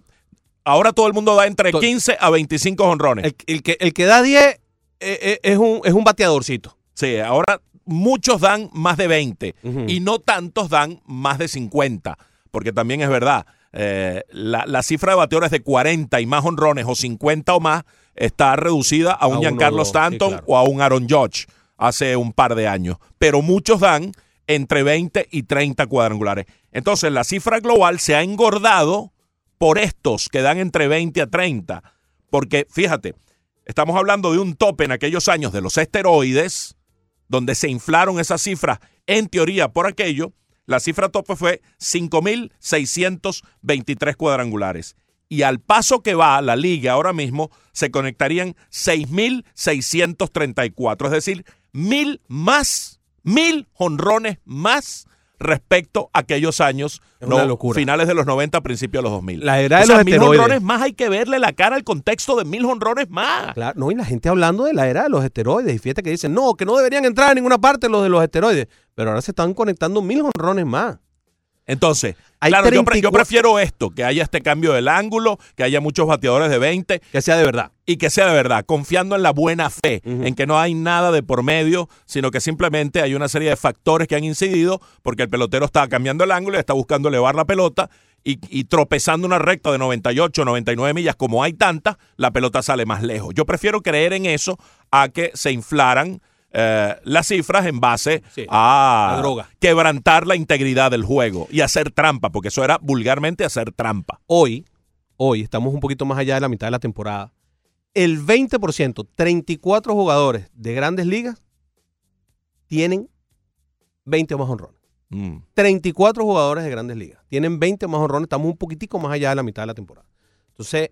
ahora todo el mundo da entre To- 15 a 25 honrones. El, el que, el que da 10 eh, eh, es, un, es un bateadorcito. Sí, ahora muchos dan más de 20 Ujú. y no tantos dan más de 50, porque también es verdad, eh, la, la cifra de bateadores de 40 y más honrones o 50 o más está reducida a un A uno Giancarlo sí, Stanton claro. o a un Aaron Judge hace un par de años, pero muchos dan entre 20 y 30 cuadrangulares. Entonces la cifra global se ha engordado por estos que dan entre 20 a 30, porque fíjate, estamos hablando de un tope en aquellos años de los esteroides, donde se inflaron esas cifras, en teoría por aquello, la cifra tope fue 5.623 cuadrangulares. Y al paso que va la liga ahora mismo, se conectarían 6.634, es decir, mil más, mil honrones más respecto a aquellos años, Es una no, locura. finales de los 90, principios de los 2000. La era de O sea, los mil esteroides. honrones más hay que verle la cara al contexto de mil honrones más. Claro, no, y la gente hablando de la era de los esteroides. Y fíjate que dicen, no, que no deberían entrar a ninguna parte los de los esteroides. Pero ahora se están conectando mil honrones más. Entonces, Hay claro, yo, pre- yo 34 prefiero esto, que haya este cambio del ángulo, que haya muchos bateadores de 20 Que sea de verdad. y que sea de verdad, confiando en la buena fe, en que no hay nada de por medio, sino que simplemente hay una serie de factores que han incidido porque el pelotero está cambiando el ángulo y está buscando elevar la pelota y, y tropezando una recta de 98, 99 millas, como hay tantas, la pelota sale más lejos. Yo prefiero creer en eso a que se inflaran eh, las cifras en base Sí, a droga. quebrantar la integridad del juego y hacer trampa, porque eso era vulgarmente hacer trampa. Hoy, hoy, estamos un poquito más allá de la mitad de la temporada. El 20%, 34 jugadores de grandes ligas tienen 20 o más honrones. Mm. 34 jugadores de grandes ligas. Tienen 20 más honrones. Estamos un poquitico más allá de la mitad de la temporada. Entonces,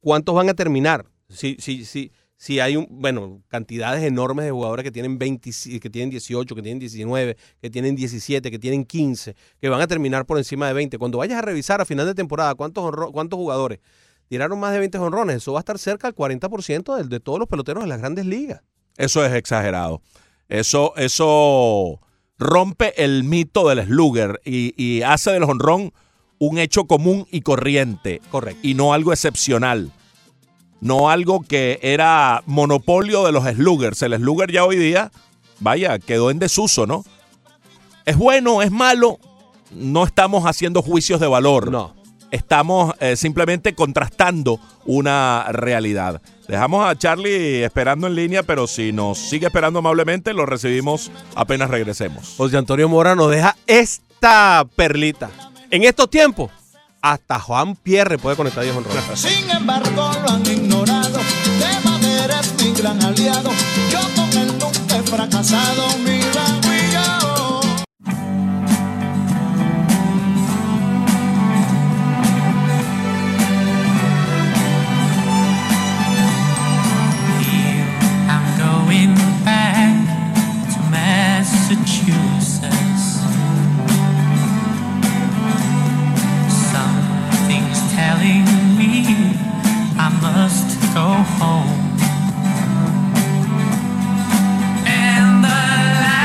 ¿cuántos van a terminar? Si, si, si, si hay un, bueno, cantidades enormes de jugadores que tienen 20, que tienen 18, que tienen 19, que tienen 17, que tienen 15, que van a terminar por encima de 20. Cuando vayas a revisar a final de temporada cuántos, cuántos jugadores tiraron más de 20 honrones, eso va a estar cerca del 40% del- de todos los peloteros de las grandes ligas. Eso es exagerado. Eso, eso rompe el mito del slugger y, y hace del honrón un hecho común y corriente. Correcto. Y no algo excepcional. No algo que era monopolio de los sluggers. El slugger ya hoy día, vaya, quedó en desuso, ¿no? ¿Es bueno? ¿Es malo? No estamos haciendo juicios de valor. No. Estamos eh, simplemente contrastando una realidad. Dejamos a Charlie esperando en línea, pero si nos sigue esperando amablemente, lo recibimos apenas regresemos. José Antonio Mora nos deja esta perlita. En estos tiempos, hasta Juan Pierre puede conectar 10 honrones. Sin embargo, lo han ignorado de manera es mi gran aliado. Yo con él nunca he fracasado, mira,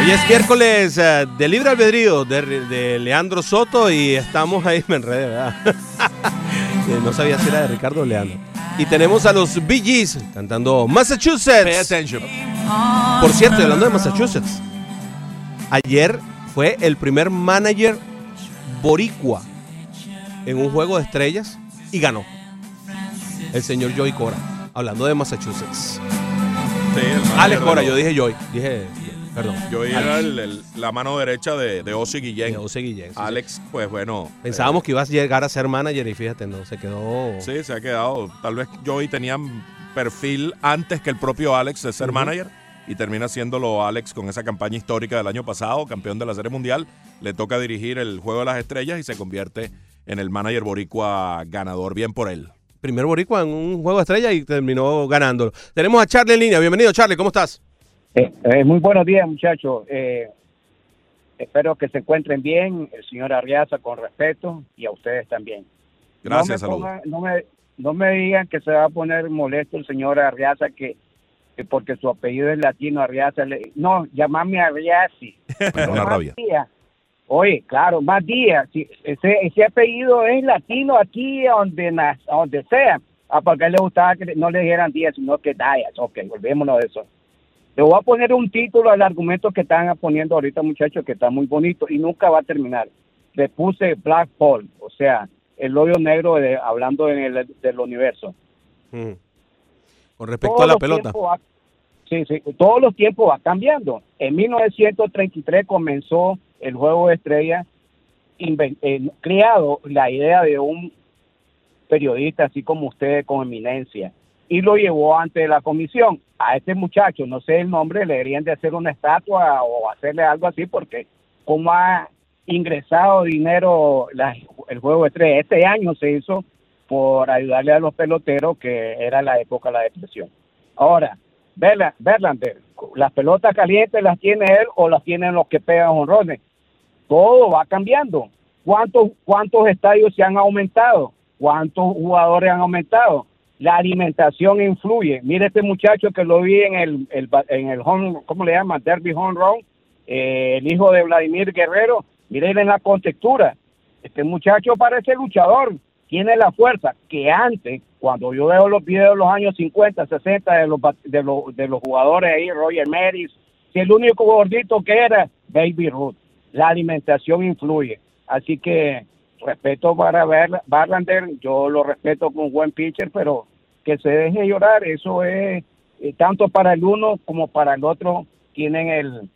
Hoy es miércoles eh, de libre albedrío de, de Leandro Soto y estamos ahí, me enredé, ¿verdad? Eh, no sabía si era de Ricardo o Leandro. Y tenemos a los Bee Gees cantando Pay Massachusetts. attention. Por cierto, hablando de Massachusetts, ayer fue el primer manager boricua en un juego de estrellas y ganó. El señor Joey Cora, hablando de Massachusetts. Sí, Alex Cora, yo dije Joey, dije, perdón. Yo era el- el- la mano derecha de, de Ozzy Guillén. De Ozzy Guillén, sí, sí. Alex, pues bueno. Pensábamos que ibas a llegar a ser manager y fíjate, no, se quedó. eh, sí, se ha quedado. Tal vez Joey tenía perfil antes que el propio Alex de ser manager y termina siéndolo Alex con esa campaña histórica del año pasado, campeón de la Serie Mundial. Le toca dirigir el Juego de las Estrellas y se convierte en el manager boricua ganador. Bien por él. Primer boricua en un juego de estrellas y terminó ganándolo. Tenemos a Charlie en línea. Bienvenido, Charlie, ¿cómo estás? Eh, eh, muy buenos días, muchachos. Eh, espero que se encuentren bien, el señor Arriaza con respeto y a ustedes también. Gracias, no me, no me, no me digan que se va a poner molesto el señor Arriaza que, que porque su apellido es latino Arriaza. le- no, llamame Arriazi. Una rabia. días. Oye, claro, más días. Si ese, ese apellido es latino aquí donde, donde sea. Ah, porque a le gustaba que no le dijeran días, sino que Dayas. Ok, volvémonos de eso. Le voy a poner un título al argumento que están poniendo ahorita, muchachos, que está muy bonito y nunca va a terminar. Le puse Black Hole, o sea, el hoyo negro de, hablando en el, del universo. Mm. Con respecto Todos a la pelota. va- sí, sí, todos los tiempos va cambiando. En 1933 comenzó el juego de estrellas, eh, creado la idea de un periodista así como usted con eminencia y lo llevó ante la comisión. A este muchacho, no sé el nombre, le deberían de hacer una estatua o hacerle algo así porque como ha ingresado dinero el juego de estrellas. Este año se hizo por ayudarle a los peloteros que era la época de la depresión. Ahora, Verla- Verlander, las pelotas calientes las tiene él o las tienen los que pegan honrones. Todo va cambiando. ¿Cuántos, ¿Cuántos estadios se han aumentado? ¿Cuántos jugadores han aumentado? La alimentación influye. Mire este muchacho que lo vi en el, el en el home, ¿cómo le llaman? Derby Home Run, eh, el hijo de Vladimir Guerrero. Mire en la contextura. Este muchacho parece luchador, tiene la fuerza que antes, cuando yo veo los videos de los años 50, 60 de los, de los, de los jugadores ahí, Roger Maris, si el único gordito que era, Baby Ruth. La alimentación influye. Así que respeto para Barlander, yo lo respeto como buen pitcher, pero que se deje llorar, eso es eh, tanto para el uno como para el otro, tienen el,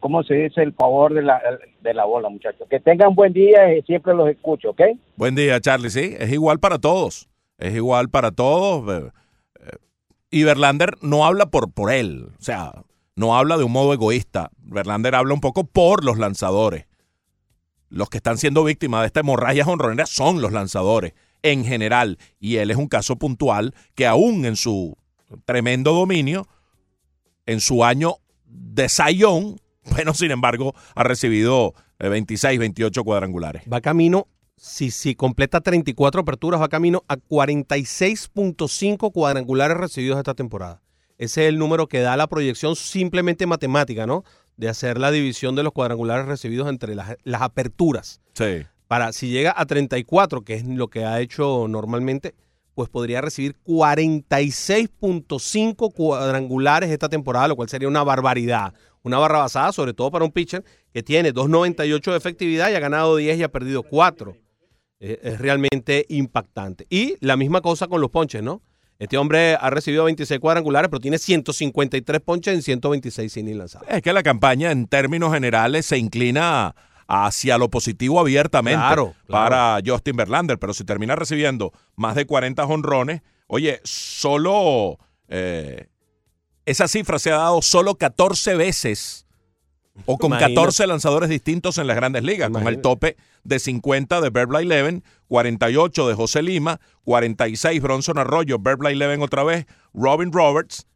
¿cómo se dice? El favor de la, de la bola, muchachos. Que tengan buen día y siempre los escucho, ¿ok? Buen día, Charlie. Sí, es igual para todos. Es igual para todos. Eh, eh, Y Verlander no habla por, por él. O sea, no habla de un modo egoísta. Verlander habla un poco por los lanzadores. Los que están siendo víctimas de esta hemorragia jonronera son los lanzadores en general. Y él es un caso puntual que aún en su tremendo dominio, en su año de sayón, bueno, sin embargo, ha recibido eh, 26, 28 cuadrangulares. Va camino, si, si completa 34 aperturas, va camino a 46.5 cuadrangulares recibidos esta temporada. Ese es el número que da la proyección simplemente matemática, ¿no? De hacer la división de los cuadrangulares recibidos entre las, las aperturas. Sí. Para, si llega a 34, que es lo que ha hecho normalmente, pues podría recibir 46.5 cuadrangulares esta temporada, lo cual sería una barbaridad. Una barra basada, sobre todo para un pitcher que tiene 2.98 de efectividad y ha ganado 10 y ha perdido 4. Eh, es realmente impactante. Y la misma cosa con los ponches, ¿no? Este hombre ha recibido 26 cuadrangulares, pero tiene 153 ponches en 126 innings lanzados. Es que la campaña en términos generales se inclina hacia lo positivo abiertamente Claro, claro. para Justin Verlander, pero si termina recibiendo más de 40 jonrones, oye, solo Eh, esa cifra se ha dado solo 14 veces o con Imagínate. 14 lanzadores distintos en las grandes ligas, con el Imagínate. tope de 50 de Berbla Eleven, 48 de José Lima, 46 Bronson Arroyo, Berbla Eleven otra vez, Robin Roberts,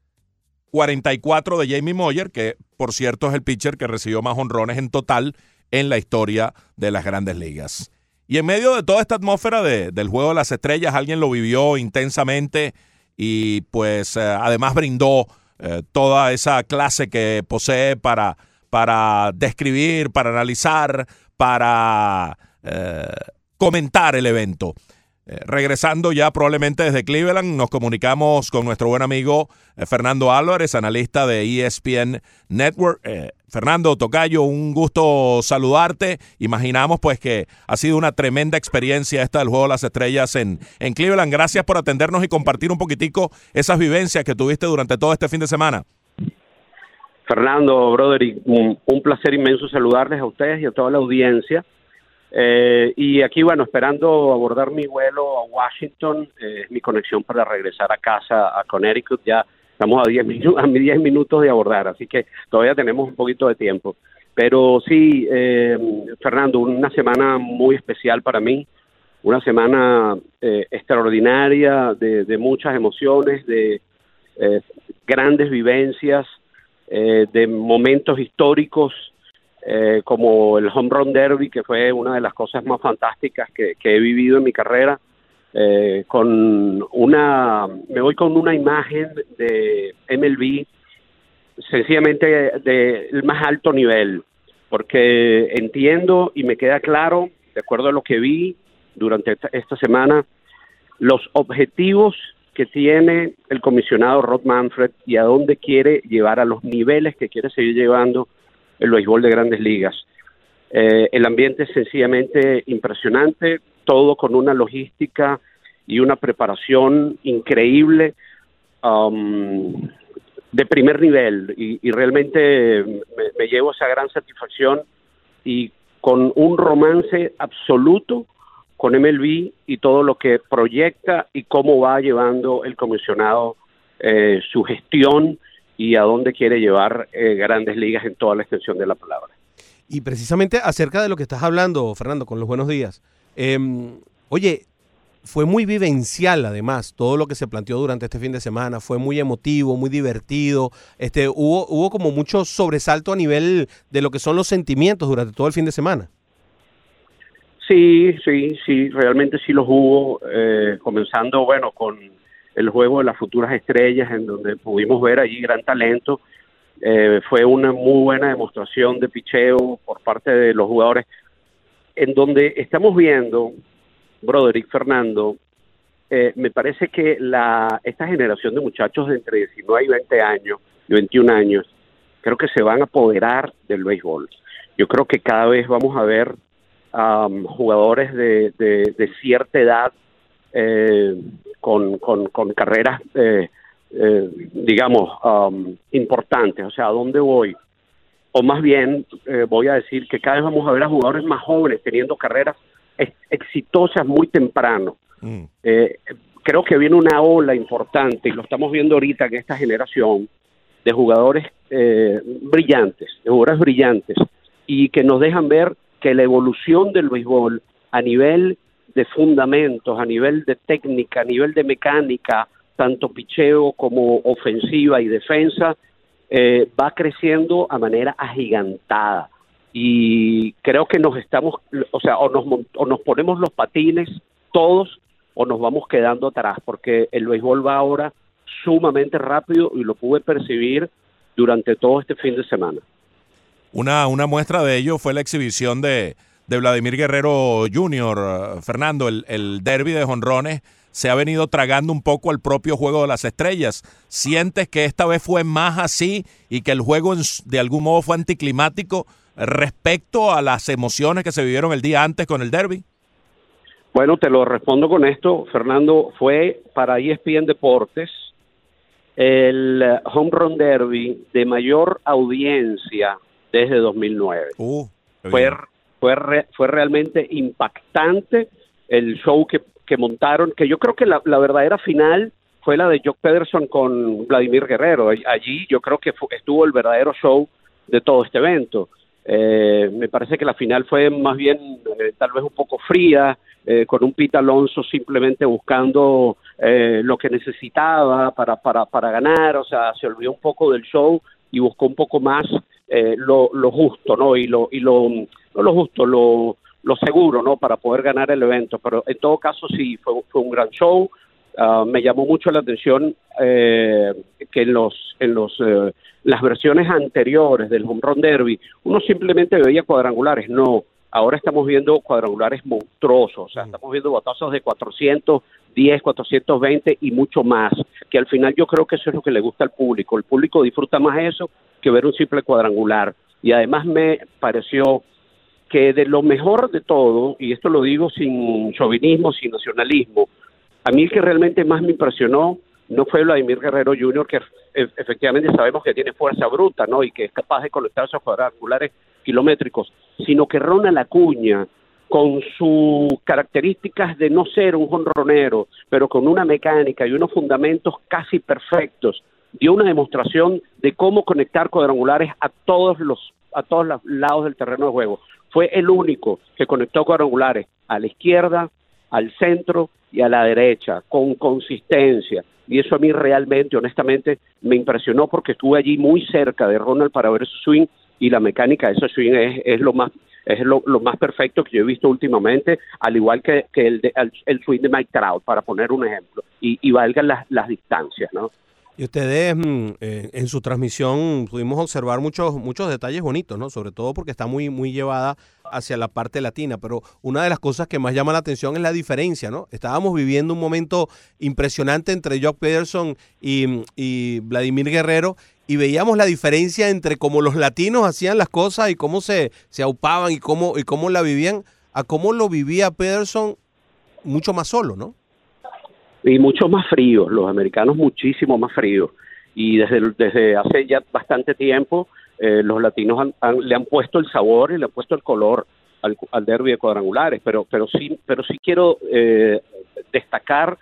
44 de Jamie Moyer, que por cierto es el pitcher que recibió más honrones en total en la historia de las grandes ligas. Y en medio de toda esta atmósfera de- del juego de las estrellas, alguien lo vivió intensamente y pues eh, además brindó eh, toda esa clase que posee para, para describir, para analizar, para eh, comentar el evento. Regresando ya probablemente desde Cleveland, nos comunicamos con nuestro buen amigo Fernando Álvarez, analista de ESPN Network. Fernando Tocayo, un gusto saludarte. Imaginamos pues que ha sido una tremenda experiencia esta del Juego de las Estrellas en, en Cleveland. Gracias por atendernos y compartir un poquitico esas vivencias que tuviste durante todo este fin de semana. Fernando, brother, un, placer inmenso saludarles a ustedes y a toda la audiencia. Eh, y aquí, bueno, esperando abordar mi vuelo a Washington, eh, mi conexión para regresar a casa a Connecticut. Ya estamos a 10 minu- a 10 minutos de abordar, así que todavía tenemos un poquito de tiempo. Pero sí, eh, Fernando, una semana muy especial para mí, una semana eh, extraordinaria de, de muchas emociones, de eh, grandes vivencias, eh, de momentos históricos eh, como el Home Run Derby, que fue una de las cosas más fantásticas que he vivido en mi carrera, eh, con una, me voy con una imagen de MLB sencillamente del más alto nivel, porque entiendo y me queda claro, de acuerdo a lo que vi durante esta, esta semana, los objetivos que tiene el comisionado Rod Manfred y a dónde quiere llevar a los niveles que quiere seguir llevando el béisbol de grandes ligas. Eh, el ambiente es sencillamente impresionante, todo con una logística y una preparación increíble um, de primer nivel y, y realmente me, llevo esa gran satisfacción y con un romance absoluto con MLB y todo lo que proyecta y cómo va llevando el comisionado eh, su gestión y a dónde quiere llevar eh, grandes ligas en toda la extensión de la palabra. Y precisamente acerca de lo que estás hablando, Fernando, con los buenos días. Em, oye, fue muy vivencial además todo lo que se planteó durante este fin de semana. Fue muy emotivo, muy divertido. Este, hubo, hubo como mucho sobresalto a nivel de lo que son los sentimientos durante todo el fin de semana. Sí, sí, sí, realmente sí los hubo, eh, comenzando, bueno, con el juego de las futuras estrellas, en donde pudimos ver allí gran talento. Eh, fue una muy buena demostración de picheo por parte de los jugadores, en donde estamos viendo, Broderick Fernando, eh, me parece que la esta generación de muchachos de entre 19 y 20 años, y 21 años, creo que se van a apoderar del béisbol. Yo creo que cada vez vamos a ver um, jugadores de, de, de cierta edad eh, con, con, con carreras, eh, eh, digamos, um, importantes. O sea, ¿a dónde voy? O más bien, eh, voy a decir que cada vez vamos a ver a jugadores más jóvenes teniendo carreras ex- exitosas muy temprano. Eh, creo que viene una ola importante y lo estamos viendo ahorita en esta generación de jugadores eh, brillantes, de jugadores brillantes y que nos dejan ver que la evolución del béisbol a nivel de fundamentos, a nivel de técnica, a nivel de mecánica, tanto picheo como ofensiva y defensa, eh, va creciendo a manera agigantada. Y creo que nos estamos, o sea, o nos, o nos ponemos los patines todos o nos vamos quedando atrás, porque el béisbol va ahora sumamente rápido y lo pude percibir durante todo este fin de semana. Una, una muestra de ello fue la exhibición de, de Vladimir Guerrero Jr., Fernando, el, el derby de jonrones se ha venido tragando un poco al propio juego de las estrellas. ¿Sientes que esta vez fue más así y que el juego de algún modo fue anticlimático respecto a las emociones que se vivieron el día antes con el derby? Bueno, te lo respondo con esto, Fernando. Fue para ESPN Deportes el eh, Home Run Derby de mayor audiencia desde 2009. fue, fue, re- fue realmente impactante el show que, que montaron, que yo creo que la, verdadera final fue la de Jock Pederson con Vladimir Guerrero. Allí yo creo que estuvo el verdadero show de todo este evento. Eh, me parece que la final fue más bien eh, tal vez un poco fría, eh, con un Pete Alonso simplemente buscando eh, lo que necesitaba para, para, para ganar, o sea, se olvidó un poco del show y buscó un poco más eh, lo, lo justo, ¿no? Y lo, y lo, no lo justo, lo, lo seguro, ¿no? Para poder ganar el evento. Pero en todo caso sí, fue, fue un gran show. Ah, me llamó mucho la atención eh, que en los en los eh, las versiones anteriores del home run derby uno simplemente veía cuadrangulares no ahora estamos viendo cuadrangulares monstruosos o sea estamos viendo batazos de 410 420 y mucho más que al final yo creo que eso es lo que le gusta al público el público disfruta más eso que ver un simple cuadrangular y además me pareció que de lo mejor de todo, y esto lo digo sin chauvinismo, sin nacionalismo, a mí el que realmente más me impresionó no fue Vladimir Guerrero Jr., que e- efectivamente sabemos que tiene fuerza bruta, ¿no? Y que es capaz de conectar esos cuadrangulares kilométricos, sino que Ronald Acuña, con sus características de no ser un jonronero, pero con una mecánica y unos fundamentos casi perfectos, dio una demostración de cómo conectar cuadrangulares a todos los a todos los lados del terreno de juego. Fue el único que conectó cuadrangulares a la izquierda, al centro y a la derecha, con consistencia. Y eso a mí realmente, honestamente, me impresionó porque estuve allí muy cerca de Ronald para ver su swing y la mecánica de ese swing es, es lo más es lo, más perfecto que yo he visto últimamente, al igual que, el, de- swing de Mike Trout, para poner un ejemplo, y, y valgan las, las distancias, ¿no? Y ustedes mm, eh, en su transmisión pudimos observar muchos muchos detalles bonitos, ¿no? Sobre todo porque está muy muy llevada hacia la parte latina, pero una de las cosas que más llama la atención es la diferencia, ¿no? Estábamos viviendo un momento impresionante entre Jock Peterson y, Vladimir Guerrero y veíamos la diferencia entre cómo los latinos hacían las cosas y cómo se, se aupaban y cómo, y cómo la vivían, a cómo lo vivía Peterson mucho más solo, ¿no? Y mucho más fríos, los americanos muchísimo más fríos. Y desde, desde hace ya bastante tiempo eh, los latinos han- han- le han puesto el sabor y le han puesto el color al, al derby de cuadrangulares, pero, pero, sí, pero sí quiero eh, destacar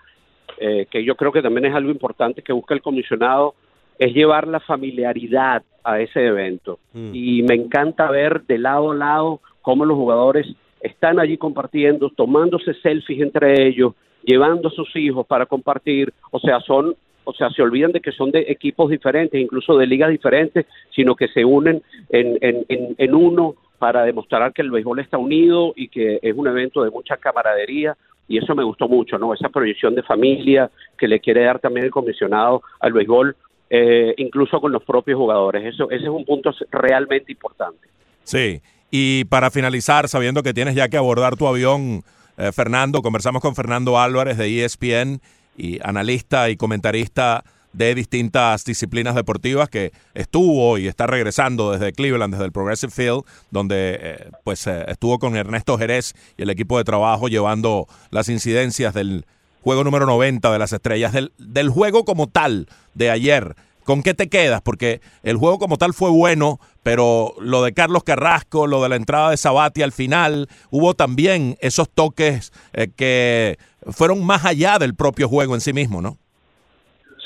eh, que yo creo que también es algo importante que busca el comisionado, es llevar la familiaridad a ese evento. Y me encanta ver de lado a lado cómo los jugadores están allí compartiendo, tomándose selfies entre ellos, llevando sus hijos para compartir, o sea, son o sea, se olvidan de que son de equipos diferentes, incluso de ligas diferentes, sino que se unen en, en, en, en uno para demostrar que el béisbol está unido y que es un evento de mucha camaradería y eso me gustó mucho, ¿no? Esa proyección de familia que le quiere dar también el comisionado al béisbol, eh, incluso con los propios jugadores. Eso, ese es un punto realmente importante. Sí, y para finalizar, sabiendo que tienes ya que abordar tu avión, eh, Fernando, conversamos con Fernando Álvarez de ESPN, y analista y comentarista de distintas disciplinas deportivas que estuvo y está regresando desde Cleveland, desde el Progressive Field, donde eh, pues eh, estuvo con Ernesto Jerez y el equipo de trabajo llevando las incidencias del juego número 90 de las estrellas, del, del juego como tal de ayer. ¿Con qué te quedas? Porque el juego como tal fue bueno, pero lo de Carlos Carrasco, lo de la entrada de Sabati al final, hubo también esos toques eh, que fueron más allá del propio juego en sí mismo, ¿no?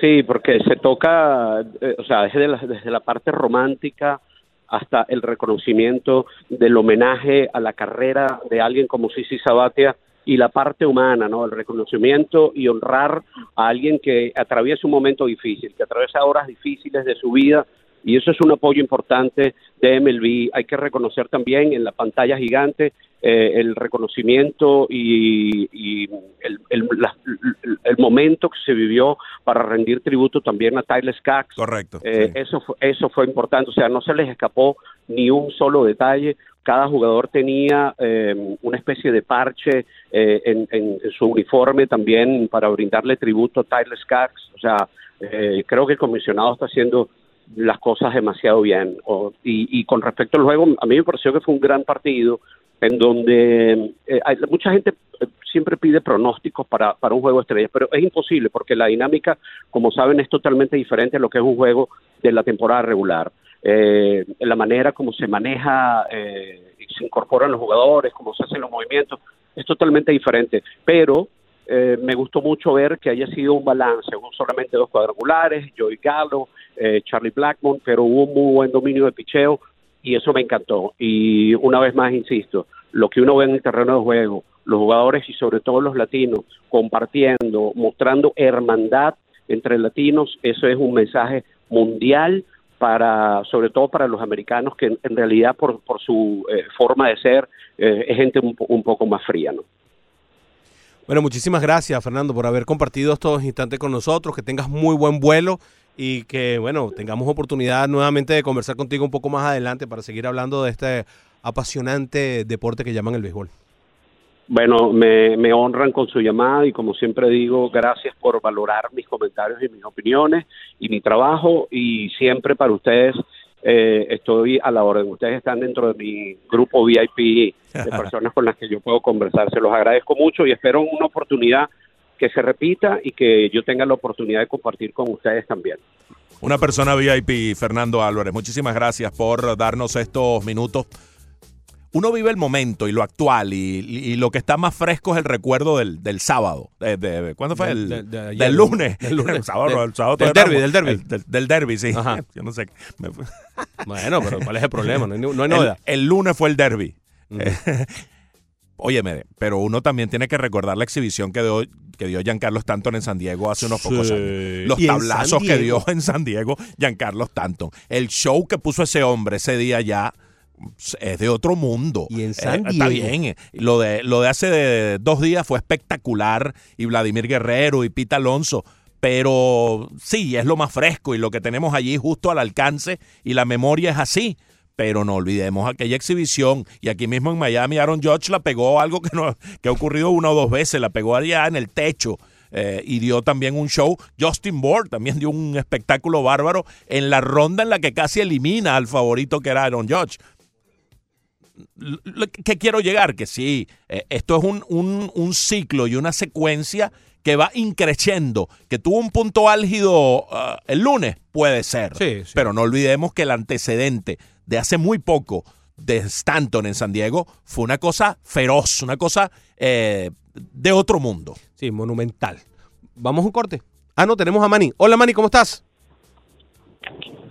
Sí, porque se toca, eh, o sea, desde la, desde la parte romántica hasta el reconocimiento del homenaje a la carrera de alguien como Sisi Sabatia y la parte humana, ¿no? El reconocimiento y honrar a alguien que atraviesa un momento difícil, que atraviesa horas difíciles de su vida y eso es un apoyo importante de MLB. Hay que reconocer también en la pantalla gigante eh, el reconocimiento y, y el, el- la- el momento que se vivió para rendir tributo también a Tyler Skaggs. Correcto. Eh, eso, fue, eso fue importante, o sea, no se les escapó ni un solo detalle. Cada jugador tenía eh, una especie de parche eh, en, en- en su uniforme también para brindarle tributo a Tyler Skaggs. O sea, eh, creo que el comisionado está haciendo las cosas demasiado bien. O- y, con respecto al juego, a mí me pareció que fue un gran partido en donde eh, hay- mucha gente eh, siempre pide pronósticos para, para un juego de estrellas, pero es imposible porque la dinámica, como saben, es totalmente diferente a lo que es un juego de la temporada regular. Eh, la manera como se maneja, eh, se incorporan los jugadores, cómo se hacen los movimientos, es totalmente diferente. Pero eh, me gustó mucho ver que haya sido un balance, solamente dos cuadrangulares, Joey Gallo, eh, Charlie Blackmon, pero hubo un muy buen dominio de picheo y eso me encantó. Y una vez más, insisto, lo que uno ve en el terreno de juego, los jugadores y sobre todo los latinos compartiendo, mostrando hermandad entre latinos, eso es un mensaje mundial para, sobre todo para los americanos que en, realidad por, por su eh, forma de ser eh, es gente un, un poco más fría, ¿no? Bueno, muchísimas gracias, Fernando, por haber compartido estos instantes con nosotros. Que tengas muy buen vuelo y que, bueno, tengamos oportunidad nuevamente de conversar contigo un poco más adelante para seguir hablando de este apasionante deporte que llaman el béisbol. Bueno, me, me honran con su llamada y como siempre digo, gracias por valorar mis comentarios y mis opiniones y mi trabajo y siempre para ustedes eh, estoy a la orden. Ustedes están dentro de mi grupo VIP de personas con las que yo puedo conversar. Se los agradezco mucho y espero una oportunidad que se repita y que yo tenga la oportunidad de compartir con ustedes también. Una persona VIP, Fernando Álvarez. Muchísimas gracias por darnos estos minutos. Uno vive el momento y lo actual y, y lo que está más fresco es el recuerdo del, del sábado. De- de- ¿Cuándo fue? Del- El, de- de ayer, del lunes. del lunes. El sábado, el sábado del no. del derbi. El- del, del derbi, sí. Ajá. Yo no sé. Bueno, pero ¿cuál es el problema? No hay, no hay el, novedad. el lunes fue el derby. Óyeme, pero uno también tiene que recordar la exhibición que dio, que dio Giancarlo Stanton en San Diego hace unos pocos años. Los tablazos San que dio en San Diego Giancarlo Stanton. El show que puso ese hombre ese día ya es de otro mundo. Y en San Eh, Está Diego. bien. eh. Lo de, lo de hace dos días fue espectacular. Y Vladimir Guerrero y Pita Alonso. Pero sí, es lo más fresco y lo que tenemos allí justo al alcance. Y la memoria es así. Pero no olvidemos aquella exhibición. Y aquí mismo en Miami, Aaron Judge la pegó algo que, no, que ha ocurrido una o dos veces. La pegó allá en el techo. eh, y dio también un show. Justin Board también dio un espectáculo bárbaro en la ronda en la que casi elimina al favorito que era Aaron Judge. Que quiero llegar, que sí, eh, esto es un, un- un ciclo y una secuencia que va increciendo, que tuvo un punto álgido ah, el lunes, puede ser, Sí, sí. pero no olvidemos que el antecedente de hace muy poco de Stanton en San Diego fue una cosa feroz, una cosa eh, de otro mundo. Sí, monumental. Vamos a un corte. Ah, no, tenemos a Manny. Hola, Manny, ¿cómo estás?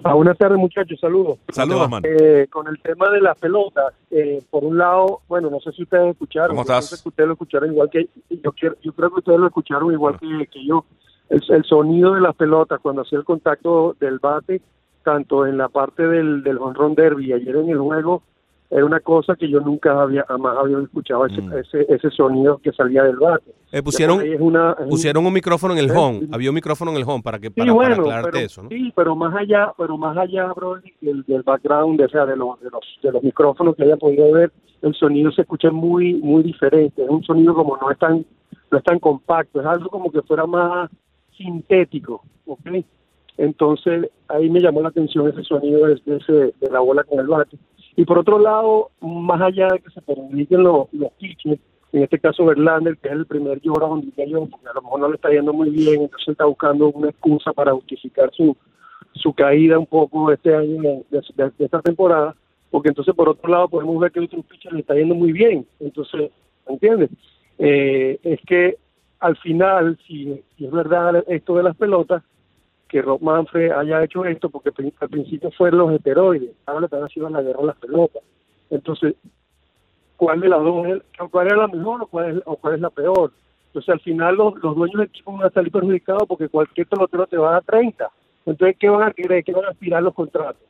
Ah, buenas tardes, muchachos, saludos. Saludos, man. Eh, con el tema de las pelotas, eh, por un lado, bueno, no sé si ustedes escucharon. ¿Cómo yo estás? pienso que ustedes lo escucharon igual que yo. Quiero, yo creo que ustedes lo escucharon igual que, que yo. El, el sonido de las pelotas cuando hacía el contacto del bate, tanto en la parte del, del home run derby ayer en el juego, era una cosa que yo nunca había, jamás había escuchado ese, Mm. ese, ese sonido que salía del bate. Eh, pusieron, es una- es pusieron un micrófono en el home. sí. Había un micrófono en el home para que Sí, para, para bueno, aclararte pero, eso, ¿no? sí, pero más allá, pero más allá, bro, del, del background, o sea, de los, de los de los micrófonos que haya podido ver, el sonido se escucha muy muy diferente. Es un sonido como no es tan no es tan compacto, es algo como que fuera más sintético, ¿ok? Entonces ahí me llamó la atención ese sonido de, ese, de la bola con el bate. Y por otro lado, más allá de que se permiten los, los pitches, en este caso Verlander, que es el primer yo, porque a lo mejor no le está yendo muy bien, entonces está buscando una excusa para justificar su, su caída un poco este año de, esta temporada, porque entonces por otro lado podemos ver que otro pitcher le está yendo muy bien, entonces, ¿entiendes? Eh, es que al final, si, si es verdad esto de las pelotas, que Rob Manfred haya hecho esto, porque al principio fueron los heteroides, ahora le están haciendo la guerra las pelotas. Entonces, ¿cuál de las dos cuál es la mejor o cuál es, o cuál es la peor? Entonces, al final los, los dueños del equipo van a salir perjudicados porque cualquier pelotero te va a dar 30. Entonces, ¿qué van a querer? ¿Qué van a aspirar los contratos?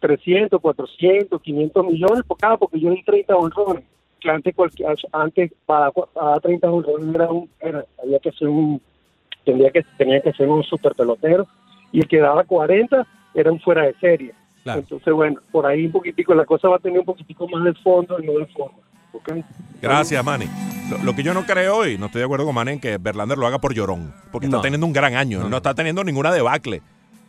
300, 400, 500 millones por cada, porque yo di 30 honrones. Que antes, cualquier, antes para, para 30 honrones era un, era, había que hacer un, tendría que, tenía que ser un super pelotero. Y el que daba 40 era un fuera de serie. Claro. Entonces, bueno, por ahí un poquitico, la cosa va a tener un poquitico más de fondo y no de forma. Gracias, Manny. Lo, lo que yo no creo y no estoy de acuerdo con Manny en que Verlander lo haga por llorón, porque No. está teniendo un gran año, No, está teniendo ninguna debacle.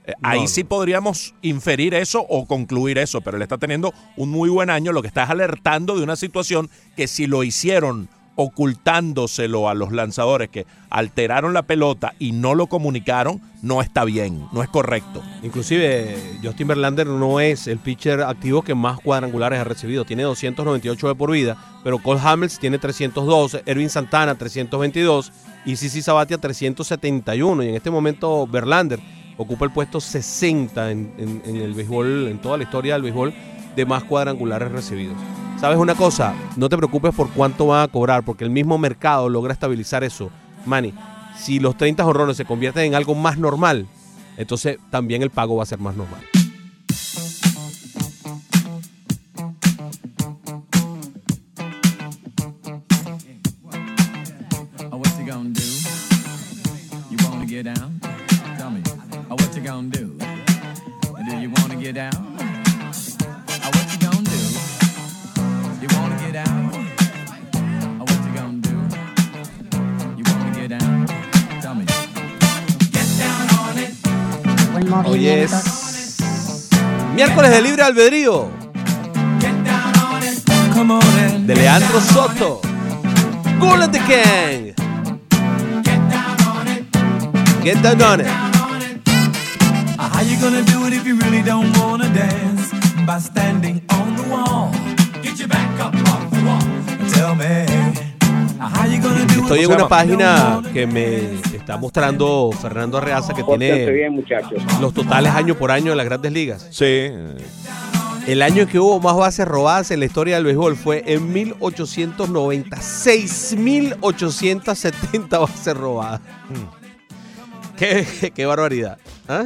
Eh, ahí no. sí podríamos inferir eso o concluir eso, pero él está teniendo un muy buen año, lo que está es alertando de una situación que si lo hicieron ocultándoselo a los lanzadores que alteraron la pelota y no lo comunicaron, no está bien, no es correcto. Inclusive, Justin Verlander no es el pitcher activo que más cuadrangulares ha recibido. Tiene 298 de por vida, pero Cole Hamels tiene 302, Ervin Santana 322 y Sisi Sabatia 371. Y en este momento Verlander ocupa el puesto 60 en, en- en el béisbol, en toda la historia del béisbol, de más cuadrangulares recibidos. ¿Sabes una cosa? No te preocupes por cuánto van a cobrar, porque el mismo mercado logra estabilizar eso. Manny, si los 30 jorrones se convierten en algo más normal, entonces también el pago va a ser más normal. Miércoles de libre albedrío de Leandro Soto. Gol at the King. Get down on it. How you gonna do it if you really don't wanna dance? By standing on the wall. Get your back up off the wall. Tell me. Estoy en una página que me está mostrando Fernando Arreaza que Pórtense tiene bien, los totales año por año de las grandes ligas. Sí. El año en que hubo más bases robadas en la historia del béisbol fue en 1890. 6.870 bases robadas. Qué, qué barbaridad. ¿Ah?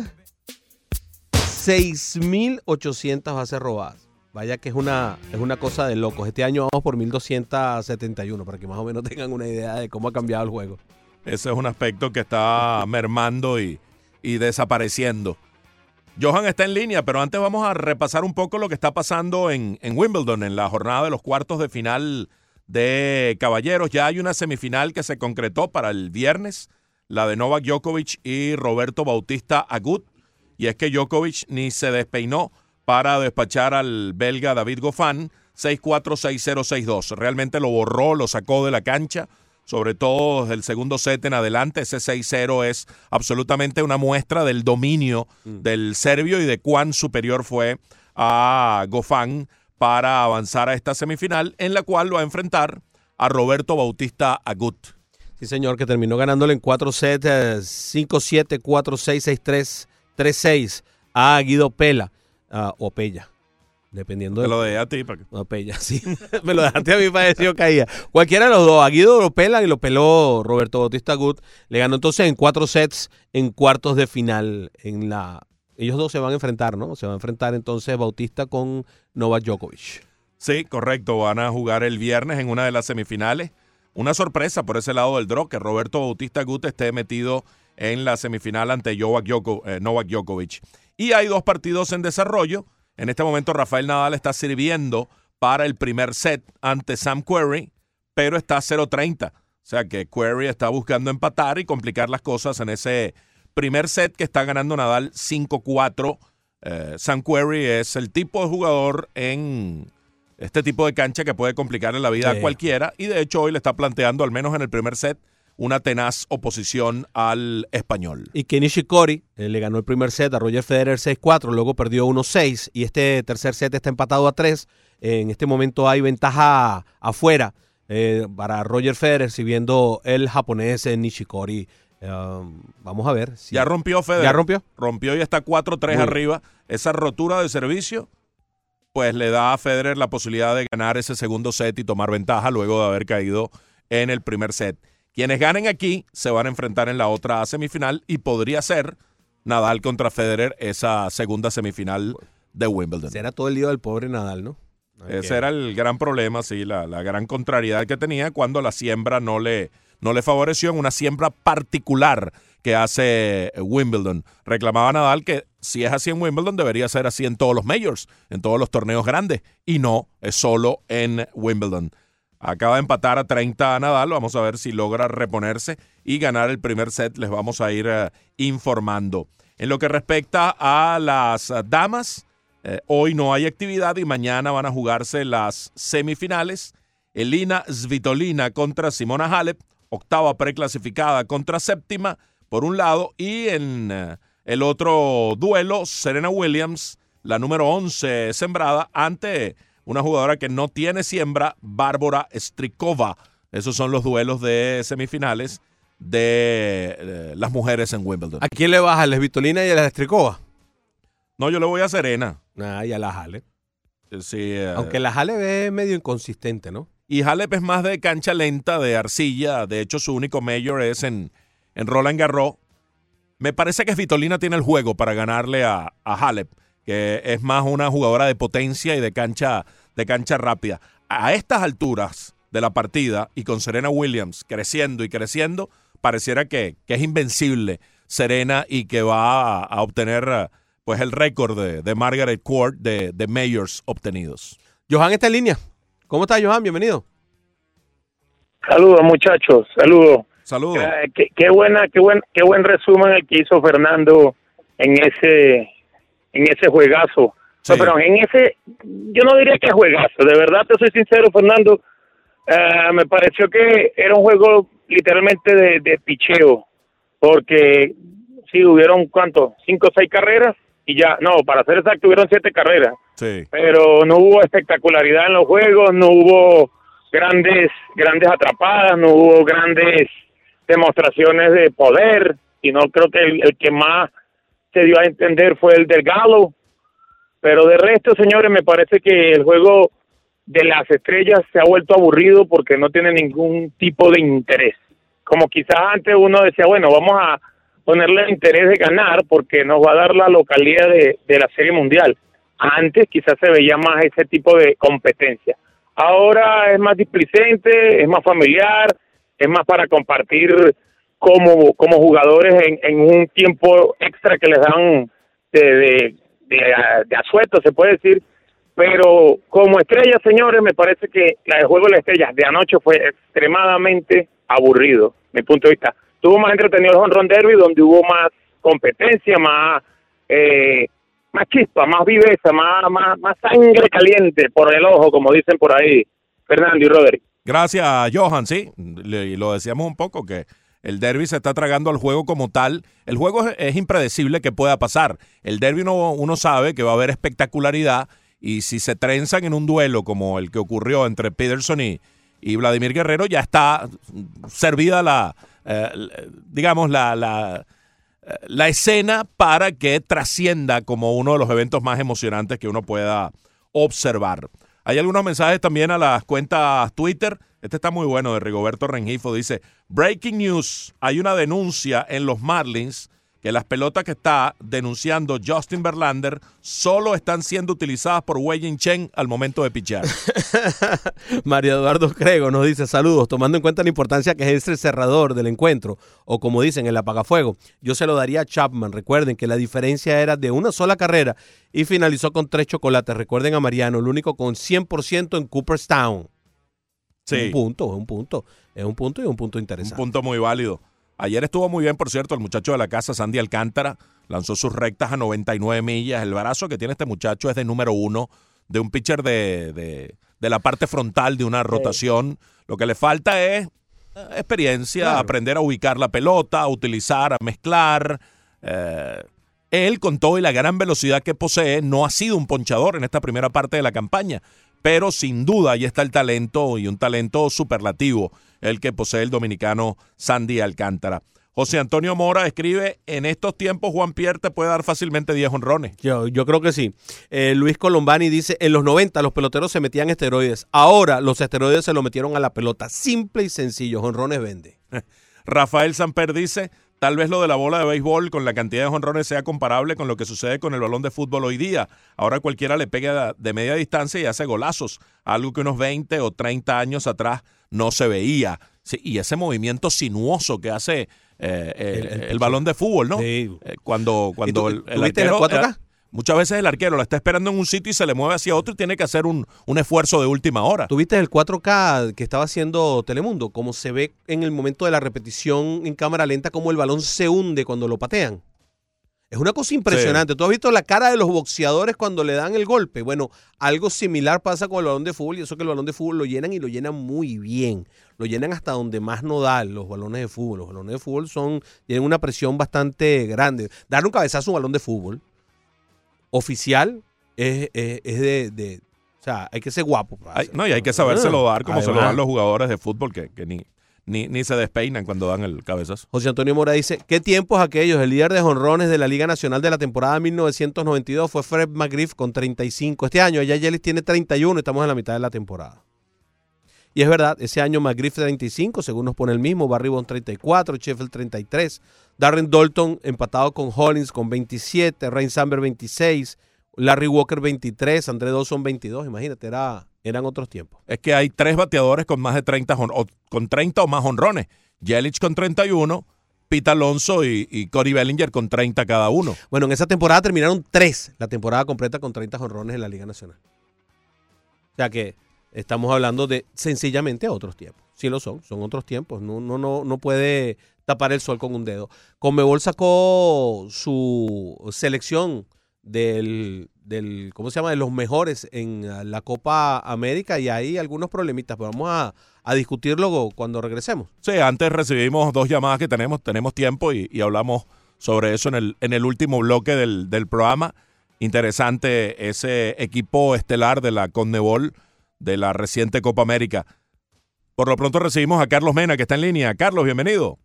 6.800 bases robadas. Vaya que es una, es una cosa de locos. Este año vamos por 1.271, para que más o menos tengan una idea de cómo ha cambiado el juego. Ese es un aspecto que está mermando y, y desapareciendo. Johan está en línea, pero antes vamos a repasar un poco lo que está pasando en, en Wimbledon, en la jornada de los cuartos de final de caballeros. Ya hay una semifinal que se concretó para el viernes, la de Novak Djokovic y Roberto Bautista Agut. Y es que Djokovic ni se despeinó para despachar al belga David Goffin 6-4-6-0-6-2. Realmente lo borró, lo sacó de la cancha sobre todo desde el segundo set en adelante. Ese 6-0 es absolutamente una muestra del dominio del serbio y de cuán superior fue a Gofán para avanzar a esta semifinal, en la cual va a enfrentar a Roberto Bautista Agut. Sí, señor, que terminó ganándole en 4 sets, eh, 5-7, 4-6, 6-3, 3-6 a Guido Pela ah, o Pella. Dependiendo de lo dejé a ti. Para que... No, Pella, sí. Me lo dejaste a mí para decir yo caía. Cualquiera de los dos. A Guido lo pelan y lo peló Roberto Bautista Gut. Le ganó entonces en cuatro sets en cuartos de final. En la Ellos dos se van a enfrentar, ¿no? Se van a enfrentar entonces Bautista con Novak Djokovic. Sí, correcto. Van a jugar el viernes en una de las semifinales. Una sorpresa por ese lado del draw, que Roberto Bautista Gut esté metido en la semifinal ante Novak, eh, Novak Djokovic. Y hay dos partidos en desarrollo. En este momento Rafael Nadal está sirviendo para el primer set ante Sam Querrey, pero está 0-30. O sea que Querrey está buscando empatar y complicar las cosas en ese primer set que está ganando Nadal 5-4. Eh, Sam Querrey es el tipo de jugador en este tipo de cancha que puede complicarle la vida Sí. a cualquiera y de hecho hoy le está planteando, al menos en el primer set, una tenaz oposición al español. Y Kenny Shikori eh, le ganó el primer set a Roger Federer 6-4, luego perdió 1-6 y este tercer set está empatado a 3. En este momento hay ventaja afuera eh, para Roger Federer, si viendo el japonés eh, Nishikori. Um, vamos a ver. si- Ya rompió Federer. ¿Ya rompió? Rompió y está 4-3 Muy arriba. Esa rotura de servicio, pues le da a Federer la posibilidad de ganar ese segundo set y tomar ventaja luego de haber caído en el primer set. Quienes ganen aquí se van a enfrentar en la otra semifinal y podría ser Nadal contra Federer esa segunda semifinal de Wimbledon. Será todo el lío del pobre Nadal, ¿no? Ese era el gran problema, sí, la, la gran contrariedad que tenía cuando la siembra no le, no le favoreció en una siembra particular que hace eh, Wimbledon. Reclamaba Nadal que si es así en Wimbledon debería ser así en todos los majors, en todos los torneos grandes, y no, es solo en Wimbledon. Acaba de empatar a 30 a Nadal, vamos a ver si logra reponerse y ganar el primer set, les vamos a ir eh, informando. En lo que respecta a las damas, eh, hoy no hay actividad y mañana van a jugarse las semifinales. Elina Svitolina contra Simona Halep, octava preclasificada contra séptima, por un lado, y en eh, el otro duelo, Serena Williams, la número 11 sembrada, ante una jugadora que no tiene siembra, Bárbara Strikova. Esos son los duelos de semifinales de eh, las mujeres en Wimbledon. ¿A quién le baja? ¿A la Svitolina y a la Estricova? No, yo le voy a Serena. Ah, y a la Jale. Sí, eh, Aunque la Jale es medio inconsistente, ¿no? Y Halep es más de cancha lenta, de arcilla. De hecho, su único mayor es en, en Roland Garros. Me parece que Svitolina tiene el juego para ganarle a, a Halep, que es más una jugadora de potencia y de cancha, de cancha rápida. A estas alturas de la partida y con Serena Williams creciendo y creciendo, pareciera que, que es invencible Serena y que va a, a obtener pues el récord de, de Margaret Court de, de mayors obtenidos. Johan está en línea. ¿Cómo estás, Johan? Bienvenido. Saludos muchachos, saludos. Saludos. Eh, qué, qué buena, qué buen, qué buen resumen el que hizo Fernando en ese, en ese juegazo. No, pero en ese, yo no diría que juegazo. De verdad, te soy sincero, Fernando. eh, me pareció que era un juego literalmente de, de picheo, porque sí hubieron cuánto, cinco o seis carreras y ya, no, para ser exacto, hubieron siete carreras Sí. pero no hubo espectacularidad en los juegos, no hubo grandes grandes atrapadas, no hubo grandes demostraciones de poder, y no creo que el, el que más se dio a entender fue el del Galo, pero de resto, señores, me parece que el juego de las estrellas se ha vuelto aburrido porque no tiene ningún tipo de interés. Como quizás antes uno decía, bueno, vamos a ponerle interés de ganar porque nos va a dar la localidad de, de la Serie Mundial. Antes quizás se veía más ese tipo de competencia. Ahora es más displicente, es más familiar, es más para compartir como, como jugadores en, en un tiempo extra que les dan de, de, de, de asueto, se puede decir. Pero como estrella, señores, me parece que de Juego de las Estrellas de anoche fue extremadamente aburrido, mi punto de vista. Tuvo más entretenido el Honron Derby, donde hubo más competencia, más eh, más chispa, más viveza, más, más, más sangre caliente por el ojo, como dicen por ahí Fernando y Roderick. Gracias, Johan, sí. Le- lo decíamos un poco que el derby se está tragando al juego como tal. El juego es, impredecible que pueda pasar. El derby uno, uno sabe que va a haber espectacularidad y si se trenzan en un duelo como el que ocurrió entre Peterson y, y Vladimir Guerrero, ya está servida la, eh, digamos, la, la, eh, la escena para que trascienda como uno de los eventos más emocionantes que uno pueda observar. Hay algunos mensajes también a las cuentas Twitter. Este está muy bueno de Rigoberto Rengifo. Dice, breaking news, hay una denuncia en los Marlins que las pelotas que está denunciando Justin Verlander solo están siendo utilizadas por Wei Yin Chen al momento de pichear. María Eduardo Crego nos dice saludos, tomando en cuenta la importancia que es el cerrador del encuentro, o como dicen, el apagafuego. Yo se lo daría a Chapman. Recuerden que la diferencia era de una sola carrera y finalizó con tres chocolates. Recuerden a Mariano, el único con 100% en Cooperstown. Sí. Un punto, es un punto. Es un punto y un punto Un interesante. punto muy válido. Ayer estuvo muy bien, por cierto, el muchacho de la casa, Sandy Alcántara, lanzó sus rectas a 99 millas. El brazo que tiene este muchacho es de número uno, de un pitcher de, de- de la parte frontal de una rotación. Lo que le falta es eh, experiencia, Claro. aprender a ubicar la pelota, a utilizar, a mezclar. Eh, él, con todo y la gran velocidad que posee, no ha sido un ponchador en esta primera parte de la campaña. Pero sin duda ahí está el talento y un talento superlativo, el que posee el dominicano Sandy Alcántara. José Antonio Mora escribe, en estos tiempos Juan Pierre te puede dar fácilmente 10 honrones. Yo, yo creo que sí. Eh, Luis Colombani dice, en los 90 los peloteros se metían esteroides. Ahora los esteroides se lo metieron a la pelota. Simple y sencillo. Jonrones vende. Rafael Samper dice, tal vez lo de la bola de béisbol con la cantidad de honrones sea comparable con lo que sucede con el balón de fútbol hoy día. Ahora cualquiera le pega de media distancia y hace golazos, algo que unos 20 o 30 años atrás no se veía. Sí, y ese movimiento sinuoso que hace eh, el, El- balón de fútbol, ¿no? Sí. Eh, cuando cuando tú- el, el viste la arquero... 4K? eh, Muchas veces el arquero la está esperando en un sitio y se le mueve hacia otro y tiene que hacer un, un esfuerzo de última hora. ¿Tuviste el 4K que estaba haciendo Telemundo? Como se ve en el momento de la repetición en cámara lenta, como el balón se hunde cuando lo patean. Es una cosa impresionante. ¿Tú has visto la cara de los boxeadores cuando le dan el golpe? Bueno, algo similar pasa con el balón de fútbol y eso que el balón de fútbol lo llenan y lo llenan muy bien. Lo llenan hasta donde más no da los balones de fútbol. Los balones de fútbol son tienen una presión bastante grande. Dar un cabezazo a un balón de fútbol oficial es, es- es de, de- O sea, hay que ser guapo. para Hay- hacerlo. no, y hay que sabérselo dar como se lo dan los jugadores de fútbol que, que ni, ni, ni se despeinan cuando dan el cabezazo. José Antonio Mora dice, ¿qué tiempos aquellos? El líder de jonrones de la Liga Nacional de la temporada 1992 fue Fred McGriff con 35. Este año ya Yelich tiene 31 y estamos en la mitad de la temporada. Y es verdad, ese año McGriff 35, según nos pone el mismo, Barry Bonds 34, Sheffield 33, Darren Dalton empatado con Hollins con 27, Rain Samber 26, Larry Walker 23, André Dawson 22, imagínate, era, eran otros tiempos. Es que hay tres bateadores con más de 30 jon- o con 30 o más honrones. Yelich con 31, Pete Alonso y, y Cody Bellinger con 30 cada uno. Bueno, en esa temporada terminaron tres, la temporada completa con 30 jonrones en la Liga Nacional. O sea que estamos hablando de sencillamente otros tiempos. Sí lo son, son otros tiempos. No, no, no, no puede tapar el sol con un dedo. Conmebol sacó su selección del, del, ¿cómo se llama? De los mejores en uh, la Copa América y hay algunos problemitas, pero vamos a, a discutirlo cuando regresemos. Sí, antes recibimos dos llamadas que tenemos, tenemos tiempo y, y hablamos sobre eso en el, en el último bloque del, del programa. Interesante ese equipo estelar de la Conmebol de la reciente Copa América. Por lo pronto recibimos a Carlos Mena, que está en línea. Carlos, bienvenido.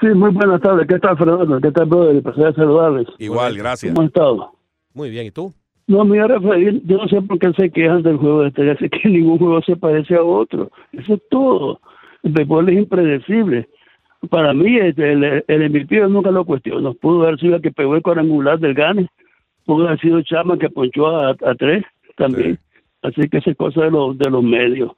Sí, muy buenas tardes. ¿Qué tal, Fernando? ¿Qué tal, brother? Placer saludarles. Igual, gracias. ¿Cómo estado? Muy bien, ¿y tú? No, me iba a referir, yo no sé por qué se quejan del juego de estrellas, es que ningún juego se parece a otro. Eso es todo. El béisbol es impredecible. Para mí, este, el, el MVP yo nunca lo cuestiono. Pudo haber sido el que pegó el cuadrangular del Gane, pudo haber sido Chama que ponchó a, a tres también. Así que esa es cosa de los, de los medios.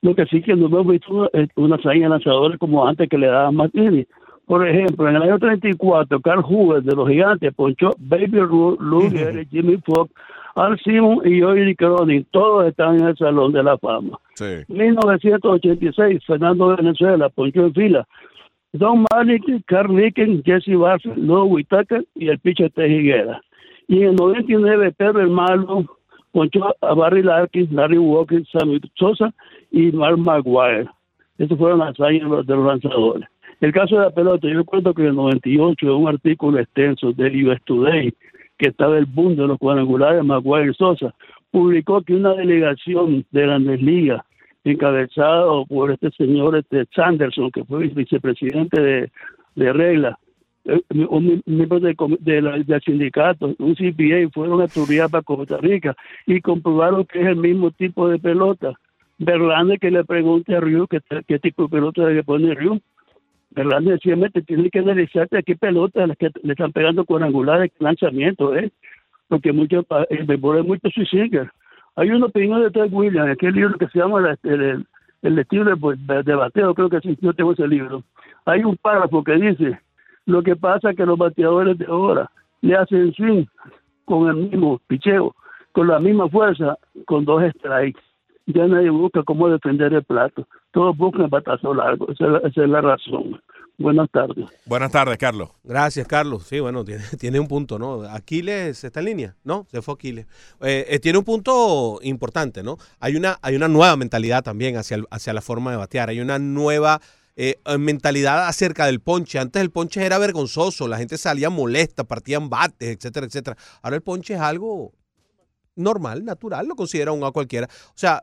Lo que sí que no hemos visto es una hazaña lanzadores como antes que le daba Martínez. Por ejemplo, en el año 34, Carl Hoover de los Gigantes ponchó Baby Ruth, Lou Gehrig, Jimmy Fox, Al Simon y Joey Cronin. Todos están en el Salón de la Fama. Sí. 1986, Fernando Venezuela ponchó en fila. Don Malik, Carl Licken, Jesse Bassett, Lou Whitaker y el pitcher Higuera. Y en el 99, Pedro el Malo ponchó a Barry Larkin, Larry Walker, Sammy Sosa y Mark Maguire. Esos fueron las los- de los lanzadores. El caso de la pelota, yo recuerdo que en el 98, en un artículo extenso del US Today, que estaba el boom de los cuadrangulares, Maguire Sosa, publicó que una delegación de grandes ligas, encabezado por este señor este Sanderson, que fue vicepresidente de, de regla, eh, un mie- miembro del, de la- del sindicato, un CPA, fueron a Turrialba, para Costa Rica, y comprobaron que es el mismo tipo de pelota. Verlander que le pregunte a Ryu qué tipo de pelota debe poner Ryu. Verlander sencillamente tiene que analizarte a qué pelota las que le están pegando cuadrangulares, lanzamiento, ¿eh? Porque mucho, el béisbol es mucho. Hay una opinión de Ted Williams, aquel libro que se llama la- el, el, estilo de, de bateo, creo que sí, yo tengo ese libro. Hay un párrafo que dice, lo que pasa es que los bateadores de ahora le hacen swing con el mismo picheo, con la misma fuerza, con dos strikes. Ya nadie busca cómo defender el plato. Todos buscan el batazo largo. Esa es la, esa es la razón. Buenas tardes. Buenas tardes, Carlos. Gracias, Carlos. Sí, bueno, tiene, tiene un punto, ¿no? Aquiles está en línea, ¿no? Se fue Aquiles. Eh, eh, tiene un punto importante, ¿no? Hay una, hay una nueva mentalidad también hacia, el- hacia la forma de batear. Hay una nueva eh, eh, mentalidad acerca del ponche. Antes el ponche era vergonzoso, la gente salía molesta, partían bates, etcétera, etcétera. Ahora el ponche es algo normal, natural, lo considera uno a cualquiera. O sea,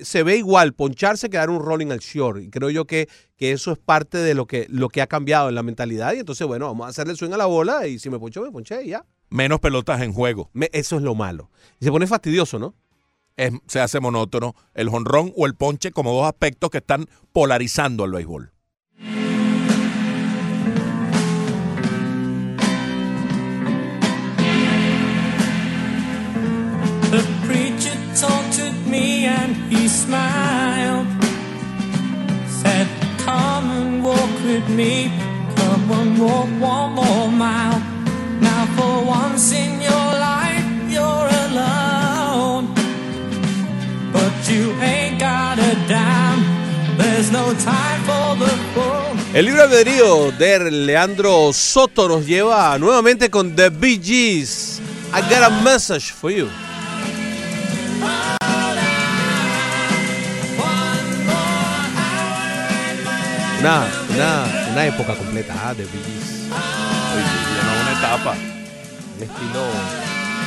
se ve igual poncharse que dar un rolling al short. Y creo yo que, que eso es parte de lo que, lo que ha cambiado en la mentalidad. Y entonces, bueno, vamos a hacerle el swing a la bola y si me poncho, me ponché y ya. Menos pelotas en juego. Me- eso es lo malo. Y se pone fastidioso, ¿no? Es- se hace monótono el jonrón o el ponche como dos aspectos que están polarizando al béisbol. He smiled. Said, Come and walk with me. Come and walk one more mile. Now, for once in your life, you're alone. But you ain't got a dime. There's no time for the fool. El libre albedrío de Leandro Soto nos lleva nuevamente con The Bee Gees. I got a message for you. Una, una, una época completa ah, de Gees. una etapa. Un estilo,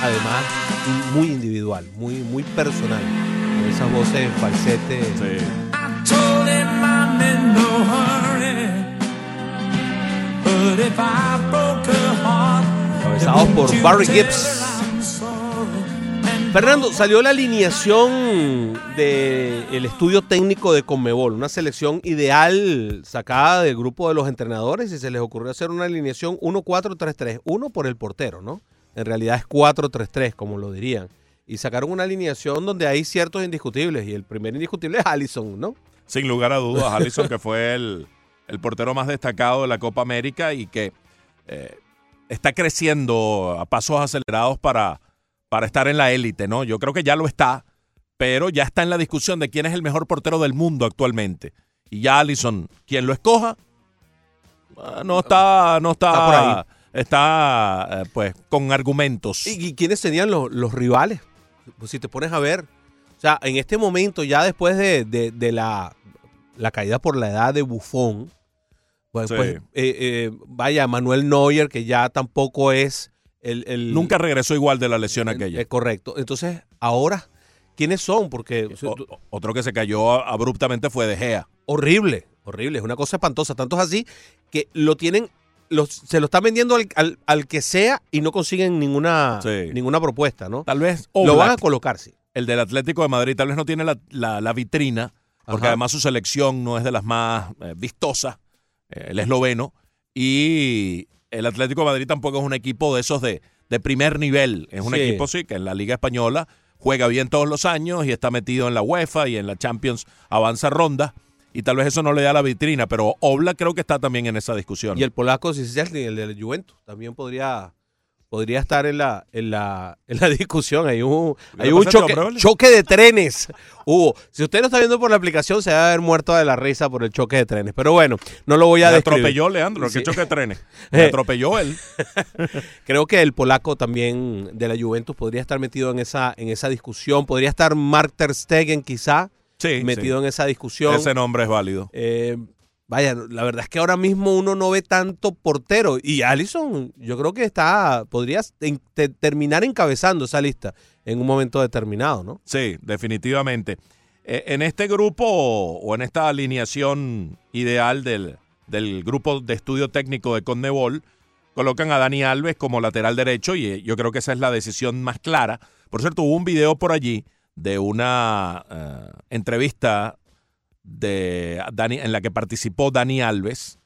además, muy individual, muy, muy personal. Con esas voces en falsete. heart, Cabezados por Barry Gibbs. Fernando, salió la alineación del estudio técnico de Conmebol, una selección ideal sacada del grupo de los entrenadores y se les ocurrió hacer una alineación 1-4-3-3, uno por el portero, ¿no? En realidad es 4-3-3, como lo dirían. Y sacaron una alineación donde hay ciertos indiscutibles y el primer indiscutible es Allison, ¿no? Sin lugar a dudas, Allison, que fue el, el portero más destacado de la Copa América y que eh, está creciendo a pasos acelerados para, para estar en la élite, ¿no? Yo creo que ya lo está, pero ya está en la discusión de quién es el mejor portero del mundo actualmente. Y ya Allison, quien lo escoja, ah, no está, no está, Está por ahí. está, eh, pues, con argumentos. ¿Y, y quiénes serían los, los rivales? Pues si te pones a ver, o sea, en este momento, ya después de, de- de la, la caída por la edad de Bufón, pues, Sí. pues, eh, eh, vaya, Manuel Neuer, que ya tampoco es el... el- Nunca regresó igual de la lesión aquella. eh, correcto. Entonces, ahora, ¿quiénes son? Porque... O- otro que se cayó abruptamente fue De Gea. Horrible, horrible, es una cosa espantosa. Tanto es así que lo tienen, los, se lo están vendiendo al, al- al que sea y no consiguen ninguna, ninguna propuesta, ¿no? Tal vez lo van a colocar, sí. El del Atlético de Madrid tal vez no tiene la, la- la vitrina, porque Ajá. además su selección no es de las más eh, vistosas, eh, el esloveno, y el Atlético de Madrid tampoco es un equipo de esos de, de primer nivel. Es un Sí. equipo, sí, que en la Liga Española juega bien todos los años y está metido en la UEFA y en la Champions avanza rondas. Y tal vez eso no le da la vitrina, pero Obla creo que está también en esa discusión. Y el polaco Szczesny, el de Juventus, también podría, podría estar en la, en la, en la discusión. Hay un, ¿Qué hay un choque, de trenes. Hubo. Si usted lo está viendo por la aplicación, se va a haber muerto de la risa por el choque de trenes. Pero bueno, no lo voy a Me describir. atropelló Leandro, Sí. que choque de trenes. Me atropelló él. Creo que el polaco también de la Juventus podría estar metido en esa, en esa discusión. Podría estar Mark Ter Stegen quizá Sí, metido sí. en esa discusión. Ese nombre es válido. Eh, vaya, la verdad es que ahora mismo uno no ve tanto portero. Y Allison, yo creo que está, podría terminar encabezando esa lista en un momento determinado, ¿no? Sí, definitivamente. Eh, en este grupo o en esta alineación ideal del, del grupo de estudio técnico de Conmebol, colocan a Dani Alves como lateral derecho y eh, yo creo que esa es la decisión más clara. Por cierto, hubo un video por allí de una eh, entrevista de Dani, en la que participó Dani Alves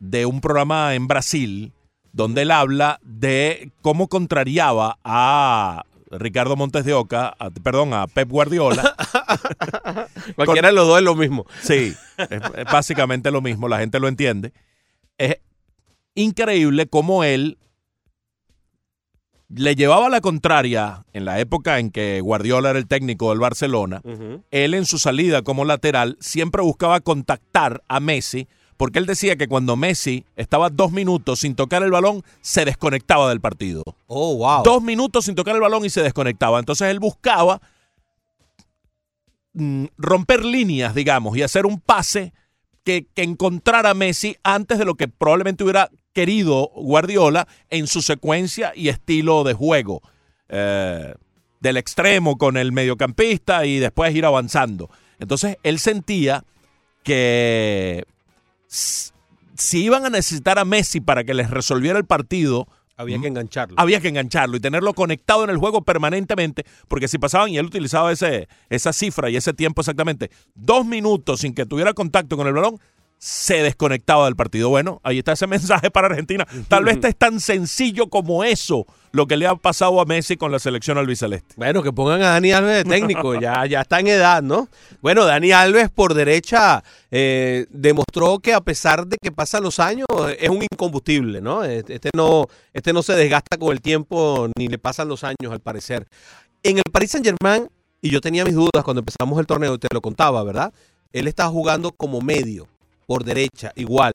de un programa en Brasil donde él habla de cómo contrariaba a Ricardo Montes de Oca, a- perdón, a Pep Guardiola. Cualquiera de los dos es lo mismo. Sí, es, es básicamente lo mismo, la gente lo entiende. Es increíble cómo él le llevaba la contraria en la época en que Guardiola era el técnico del Barcelona. Él en su salida como lateral siempre buscaba contactar a Messi porque él decía que cuando Messi estaba dos minutos sin tocar el balón, se desconectaba del partido. Oh, wow. Dos minutos sin tocar el balón y se desconectaba. Entonces él buscaba mm, romper líneas, digamos, y hacer un pase que, que encontrara a Messi antes de lo que probablemente hubiera querido Guardiola en su secuencia y estilo de juego. Eh, del extremo con el mediocampista y después ir avanzando. Entonces él sentía que si iban a necesitar a Messi para que les resolviera el partido, Había que engancharlo. había que engancharlo y tenerlo conectado en el juego permanentemente, porque si pasaban, y él utilizaba ese, esa cifra y ese tiempo exactamente, dos minutos sin que tuviera contacto con el balón, se desconectaba del partido. Bueno, ahí está ese mensaje para Argentina. Tal vez es tan sencillo como eso lo que le ha pasado a Messi con la selección albiceleste. Bueno, que pongan a Dani Alves de técnico, ya, ya está en edad, ¿no? Bueno, Dani Alves por derecha eh, demostró que a pesar de que pasan los años, es un incombustible, ¿no? Este este no, este no se desgasta con el tiempo ni le pasan los años, al parecer. En el Paris Saint Germain, y yo tenía mis dudas cuando empezamos el torneo, te lo contaba, ¿verdad? Él estaba jugando como medio. Por derecha, igual,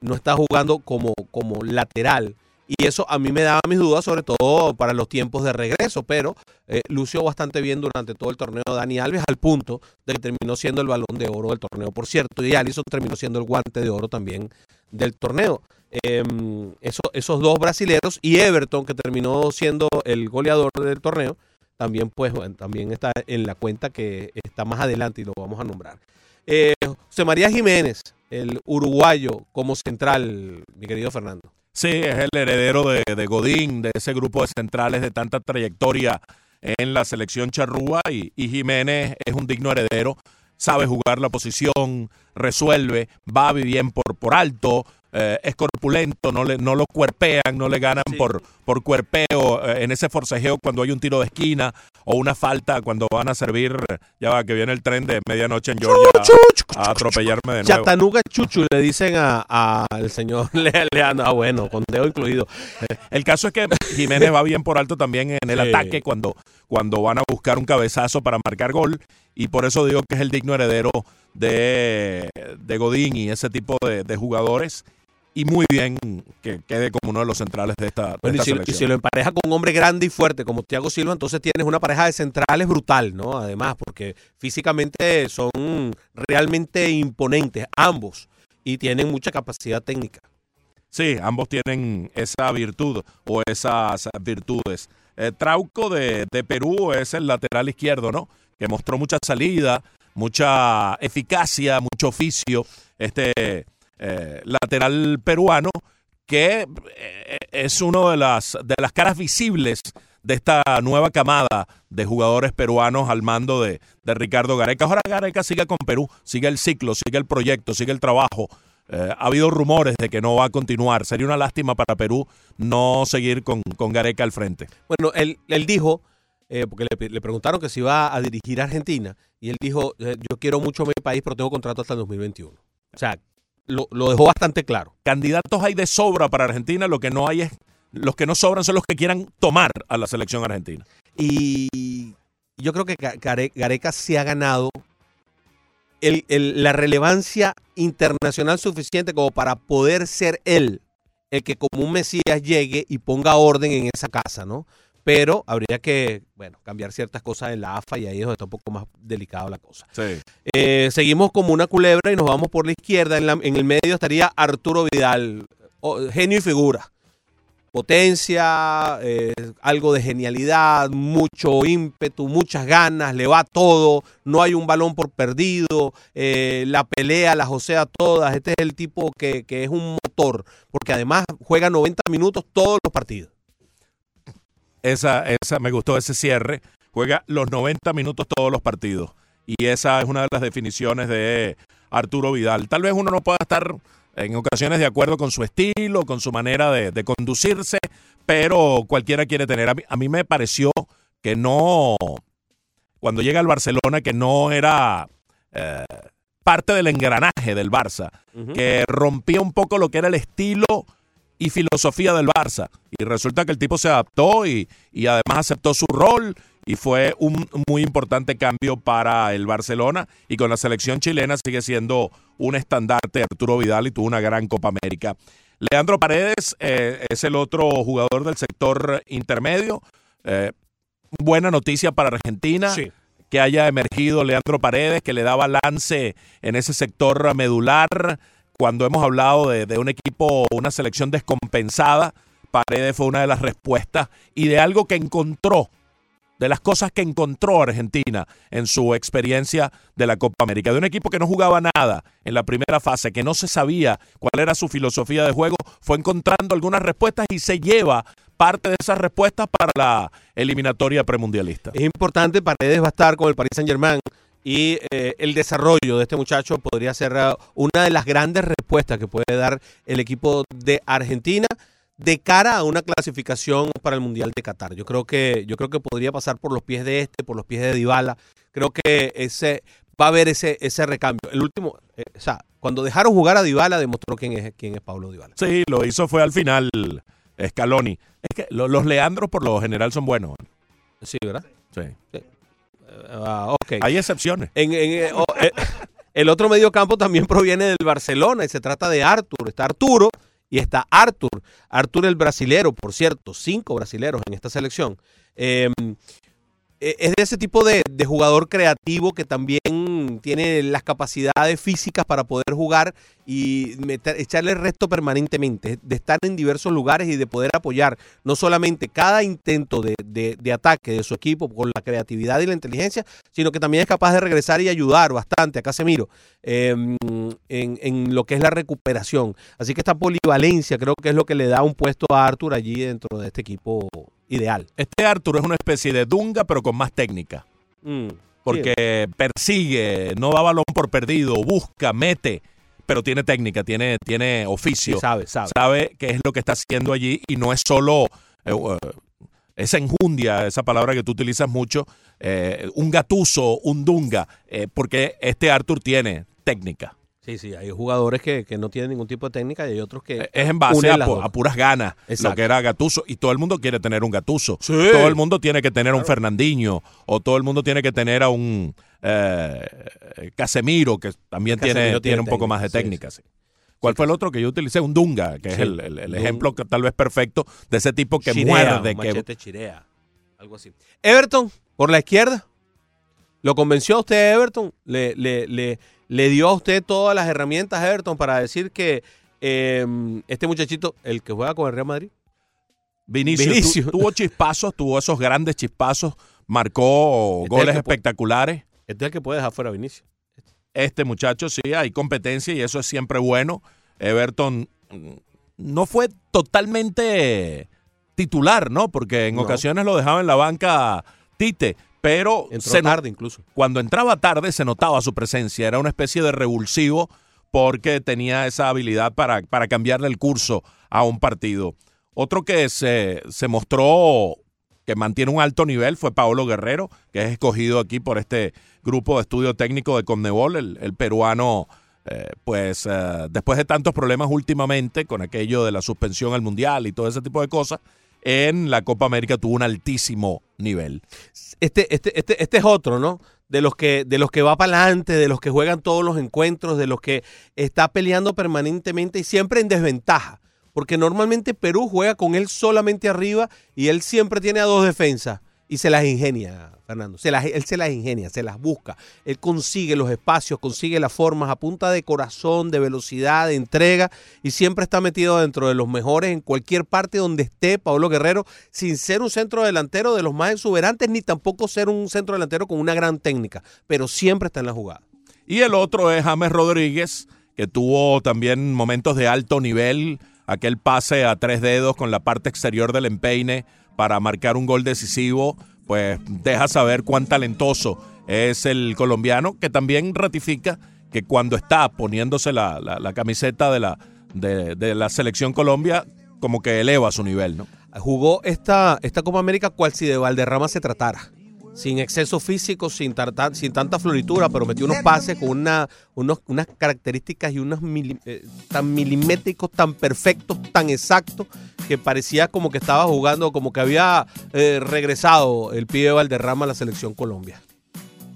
no está jugando como, como lateral. Y eso a mí me daba mis dudas, sobre todo para los tiempos de regreso, pero eh, lució bastante bien durante todo el torneo Dani Alves, al punto de que terminó siendo el balón de oro del torneo. Por cierto, y Alisson terminó siendo el guante de oro también del torneo. Em, eso- esos dos brasileros y Everton, que terminó siendo el goleador del torneo, también, pues, también está en la cuenta que está más adelante y lo vamos a nombrar. Eh, José María Jiménez, el uruguayo como central, mi querido Fernando. Sí, es el heredero de, de Godín, de ese grupo de centrales de tanta trayectoria en la selección charrúa y, Jiménez es un digno heredero, sabe jugar la posición, resuelve, va bien por, por alto, eh, es corpulento, no, le, no lo cuerpean, no le ganan por, por cuerpeo eh, en ese forcejeo cuando hay un tiro de esquina o una falta cuando van a servir, ya va, que viene el tren de medianoche en Georgia a, a atropellarme de nuevo. Chatanuga Chuchu le dicen a- a- al señor Le- Leandro, ah, bueno, con dedo incluido. El caso es que Jiménez va bien por alto también en el Sí. ataque cuando, cuando van a buscar un cabezazo para marcar gol. Y por eso digo que es el digno heredero de, de Godín y ese tipo de, de jugadores. Y muy bien que quede como uno de los centrales de esta, de Bueno, y, si lo empareja con un hombre grande y fuerte como Thiago Silva, entonces tienes una pareja de centrales brutal, ¿no? Además, porque físicamente son realmente imponentes, ambos, y tienen mucha capacidad técnica. Sí, ambos tienen esa virtud o esas virtudes. Eh, Trauco de, de Perú es el lateral izquierdo, ¿no? Que mostró mucha salida, mucha eficacia, mucho oficio. Este eh, lateral peruano que eh, es uno de las, de las caras visibles de esta nueva camada de jugadores peruanos al mando de, de Ricardo Gareca. Ahora Gareca sigue con Perú, sigue el ciclo, sigue el proyecto, sigue el trabajo. Eh, ha habido rumores de que no va a continuar. Sería una lástima para Perú no seguir con, con Gareca al frente. Bueno, él, él dijo, eh, porque le, preguntaron que si iba a dirigir a Argentina, y él dijo, yo quiero mucho mi país, pero tengo contrato hasta el 2021. O sea, lo, dejó bastante claro. Candidatos hay de sobra para Argentina, lo que no hay es, los que no sobran son los que quieran tomar a la selección argentina. Y yo creo que Ga- Gare- Gareca se ha ganado la relevancia internacional suficiente como para poder ser él el que como un Mesías llegue y ponga orden en esa casa, ¿no? Pero habría que, bueno, cambiar ciertas cosas en la AFA y ahí es donde está un poco más delicada la cosa. Sí. Eh, seguimos como una culebra y nos vamos por la izquierda. En, la- en el medio estaría Arturo Vidal, oh, genio y figura. Potencia, eh, algo de genialidad, mucho ímpetu, muchas ganas, le va todo, no hay un balón por perdido, eh, la pelea, la josea todas. Este es el tipo que, que es un motor, porque además juega 90 minutos todos los partidos. Esa, esa, me gustó ese cierre. Juega los 90 minutos todos los partidos. Y esa es una de las definiciones de Arturo Vidal. Tal vez uno no pueda estar en ocasiones de acuerdo con su estilo, con su manera de, de conducirse, pero cualquiera quiere tener. A mí, a mí me pareció que no, cuando llega al Barcelona, que no era eh, parte del engranaje del Barça, que rompía un poco lo que era el estilo y filosofía del Barça. Y resulta que el tipo se adaptó y, y además aceptó su rol y fue un muy importante cambio para el Barcelona y con la selección chilena sigue siendo un estandarte Arturo Vidal y tuvo una gran Copa América. Leandro Paredes eh, es el otro jugador del sector intermedio. Eh, buena noticia para Argentina Sí. que haya emergido Leandro Paredes, que le da balance en ese sector medular. Cuando hemos hablado de, un equipo, una selección descompensada, Paredes fue una de las respuestas y de algo que encontró, de las cosas que encontró Argentina en su experiencia de la Copa América. De un equipo que no jugaba nada en la primera fase, que no se sabía cuál era su filosofía de juego, fue encontrando algunas respuestas y se lleva parte de esas respuestas para la eliminatoria premundialista. Es importante, Paredes va a estar con el Paris Saint Germain y eh, el desarrollo de este muchacho podría ser eh, una de las grandes respuestas que puede dar el equipo de Argentina de cara a una clasificación para el Mundial de Qatar. Yo creo que yo creo que podría pasar por los pies de este, por los pies de Dybala. Creo que ese va a haber ese ese recambio. El último, eh, o sea, cuando dejaron jugar a Dybala demostró quién es quién es Pablo Dybala. Sí, lo hizo fue al final Scaloni. Es que lo- los Leandros por lo general son buenos. Sí, ¿verdad? Sí. Ah, ok. Hay excepciones. En- en, eh, oh, eh, El otro mediocampo también proviene del Barcelona y se trata de Artur. Está Arturo y está Artur. Artur el brasilero, por cierto, cinco brasileros en esta selección. Eh, es de ese tipo de, de jugador creativo que también tiene las capacidades físicas para poder jugar y meter- echarle resto permanentemente, de estar en diversos lugares y de poder apoyar no solamente cada intento de, de- ataque de su equipo con la creatividad y la inteligencia, sino que también es capaz de regresar y ayudar bastante a Casemiro eh, en, en lo que es la recuperación. Así que esta polivalencia creo que es lo que le da un puesto a Arthur allí dentro de este equipo ideal. Este Arthur es una especie de Dunga, pero con más técnica. Mm, Porque persigue, no da balón por perdido, busca, mete, pero tiene técnica, tiene, tiene oficio. Sí, sabe, sabe. Sabe qué es lo que está haciendo allí y no es solo eh, uh, esa enjundia, esa palabra que tú utilizas mucho, eh, un gatuso, un dunga, eh, porque este Arthur tiene técnica. Sí, sí, hay jugadores que, que no tienen ningún tipo de técnica y hay otros que... Es en base a, a puras ganas, lo Exacto. que era Gatuso. Y todo el mundo quiere tener un Gatuso. Sí. Todo el mundo tiene que tener un Fernandinho. O todo el mundo tiene que tener a un eh, Casemiro, que también tiene, Casemiro tiene tiene un poco más de técnica, sí, técnica. sí. ¿Cuál fue el otro que yo utilicé? Un Dunga, que es el, el- ejemplo que tal vez perfecto de ese tipo que Chirea, muerde. un Que, machete chirea, algo así. Everton, por la izquierda. ¿Lo convenció a usted Everton? ¿Le, le, le, le dio a usted todas las herramientas Everton para decir que eh, este muchachito, el que juega con el Real Madrid? Vinicius, tu- Vinicius. tuvo chispazos, tuvo esos grandes chispazos, marcó Este es goles espectaculares. Este es el que puede dejar fuera a Vinicius. Este muchacho sí, hay competencia y eso es siempre bueno. Everton mm, no fue totalmente titular, ¿no? Porque en No. ocasiones lo dejaba en la banca Tite, pero Entró se no- tarde incluso. cuando entraba tarde se notaba su presencia, era una especie de revulsivo porque tenía esa habilidad para, para cambiarle el curso a un partido. Otro que se, se mostró que mantiene un alto nivel fue Paolo Guerrero, que es escogido aquí por este grupo de estudio técnico de Conmebol, el, el peruano, eh, pues eh, después de tantos problemas últimamente con aquello de la suspensión al Mundial y todo ese tipo de cosas, en la Copa América tuvo un altísimo nivel. Este, este, este, este es otro, ¿no? De los que, de los que va para adelante, de los que juegan todos los encuentros, de los que está peleando permanentemente y siempre en desventaja. Porque normalmente Perú juega con él solamente arriba y él siempre tiene a dos defensas. Y se las ingenia, Fernando. Se las, él se las ingenia, se las busca. Él consigue los espacios, consigue las formas a punta de corazón, de velocidad, de entrega. Y siempre está metido dentro de los mejores en cualquier parte donde esté Pablo Guerrero, sin ser un centro delantero de los más exuberantes, ni tampoco ser un centro delantero con una gran técnica. Pero siempre está en la jugada. Y el otro es James Rodríguez, que tuvo también momentos de alto nivel, aquel pase a tres dedos con la parte exterior del empeine para marcar un gol decisivo, pues deja saber cuán talentoso es el colombiano, que también ratifica que cuando está poniéndose la, la- camiseta de la, de, de la selección Colombia, como que eleva su nivel, ¿no? Jugó esta, esta Copa América cual si de Valderrama se tratara. Sin exceso físico, sin, sin tanta floritura, pero metió unos pases con una, unos- unas características y unos mili- eh, tan milimétricos, tan perfectos, tan exactos, que parecía como que estaba jugando, como que había eh, regresado el pibe Valderrama a la selección Colombia.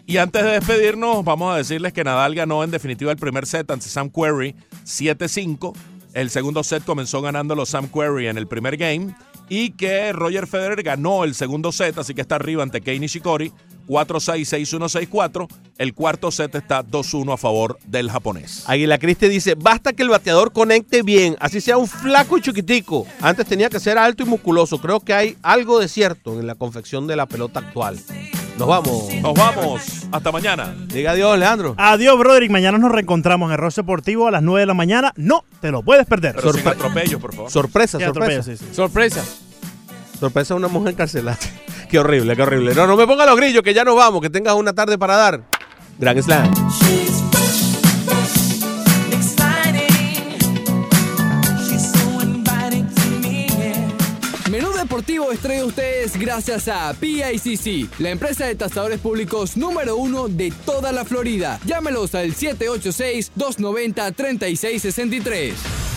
Y antes de despedirnos, vamos a decirles que Nadal ganó en definitiva el primer set ante Sam Querrey 7-5. El segundo set comenzó ganándolo Sam Querrey en el primer game. Y que Roger Federer ganó el segundo set, así que está arriba ante Kei Nishikori 4-6, 6-1, 6-4. El cuarto set está 2-1 a favor del japonés. Águila Cristi dice, basta que el bateador conecte bien, así sea un flaco y chiquitico. Antes tenía que ser alto y musculoso. Creo que hay algo de cierto en la confección de la pelota actual. Nos vamos. Nos vamos. Hasta mañana. Diga adiós, Leandro. Adiós, Broderick. Mañana nos reencontramos en el Ross Deportivo a las 9 de la mañana. No te lo puedes perder. Pero sin atropellos, por favor. Sorpresa, Sin sorpresa. atropellos, sí, sí. Sorpresa. Sorpresa una mujer encarcelada. qué horrible, qué horrible. No, no me ponga los grillos, que ya nos vamos, que tengas una tarde para dar. Gran Slam. Deportivo estrella ustedes gracias a PICC, la empresa de tasadores públicos número uno de toda la Florida. Llámelos al 786-290-3663.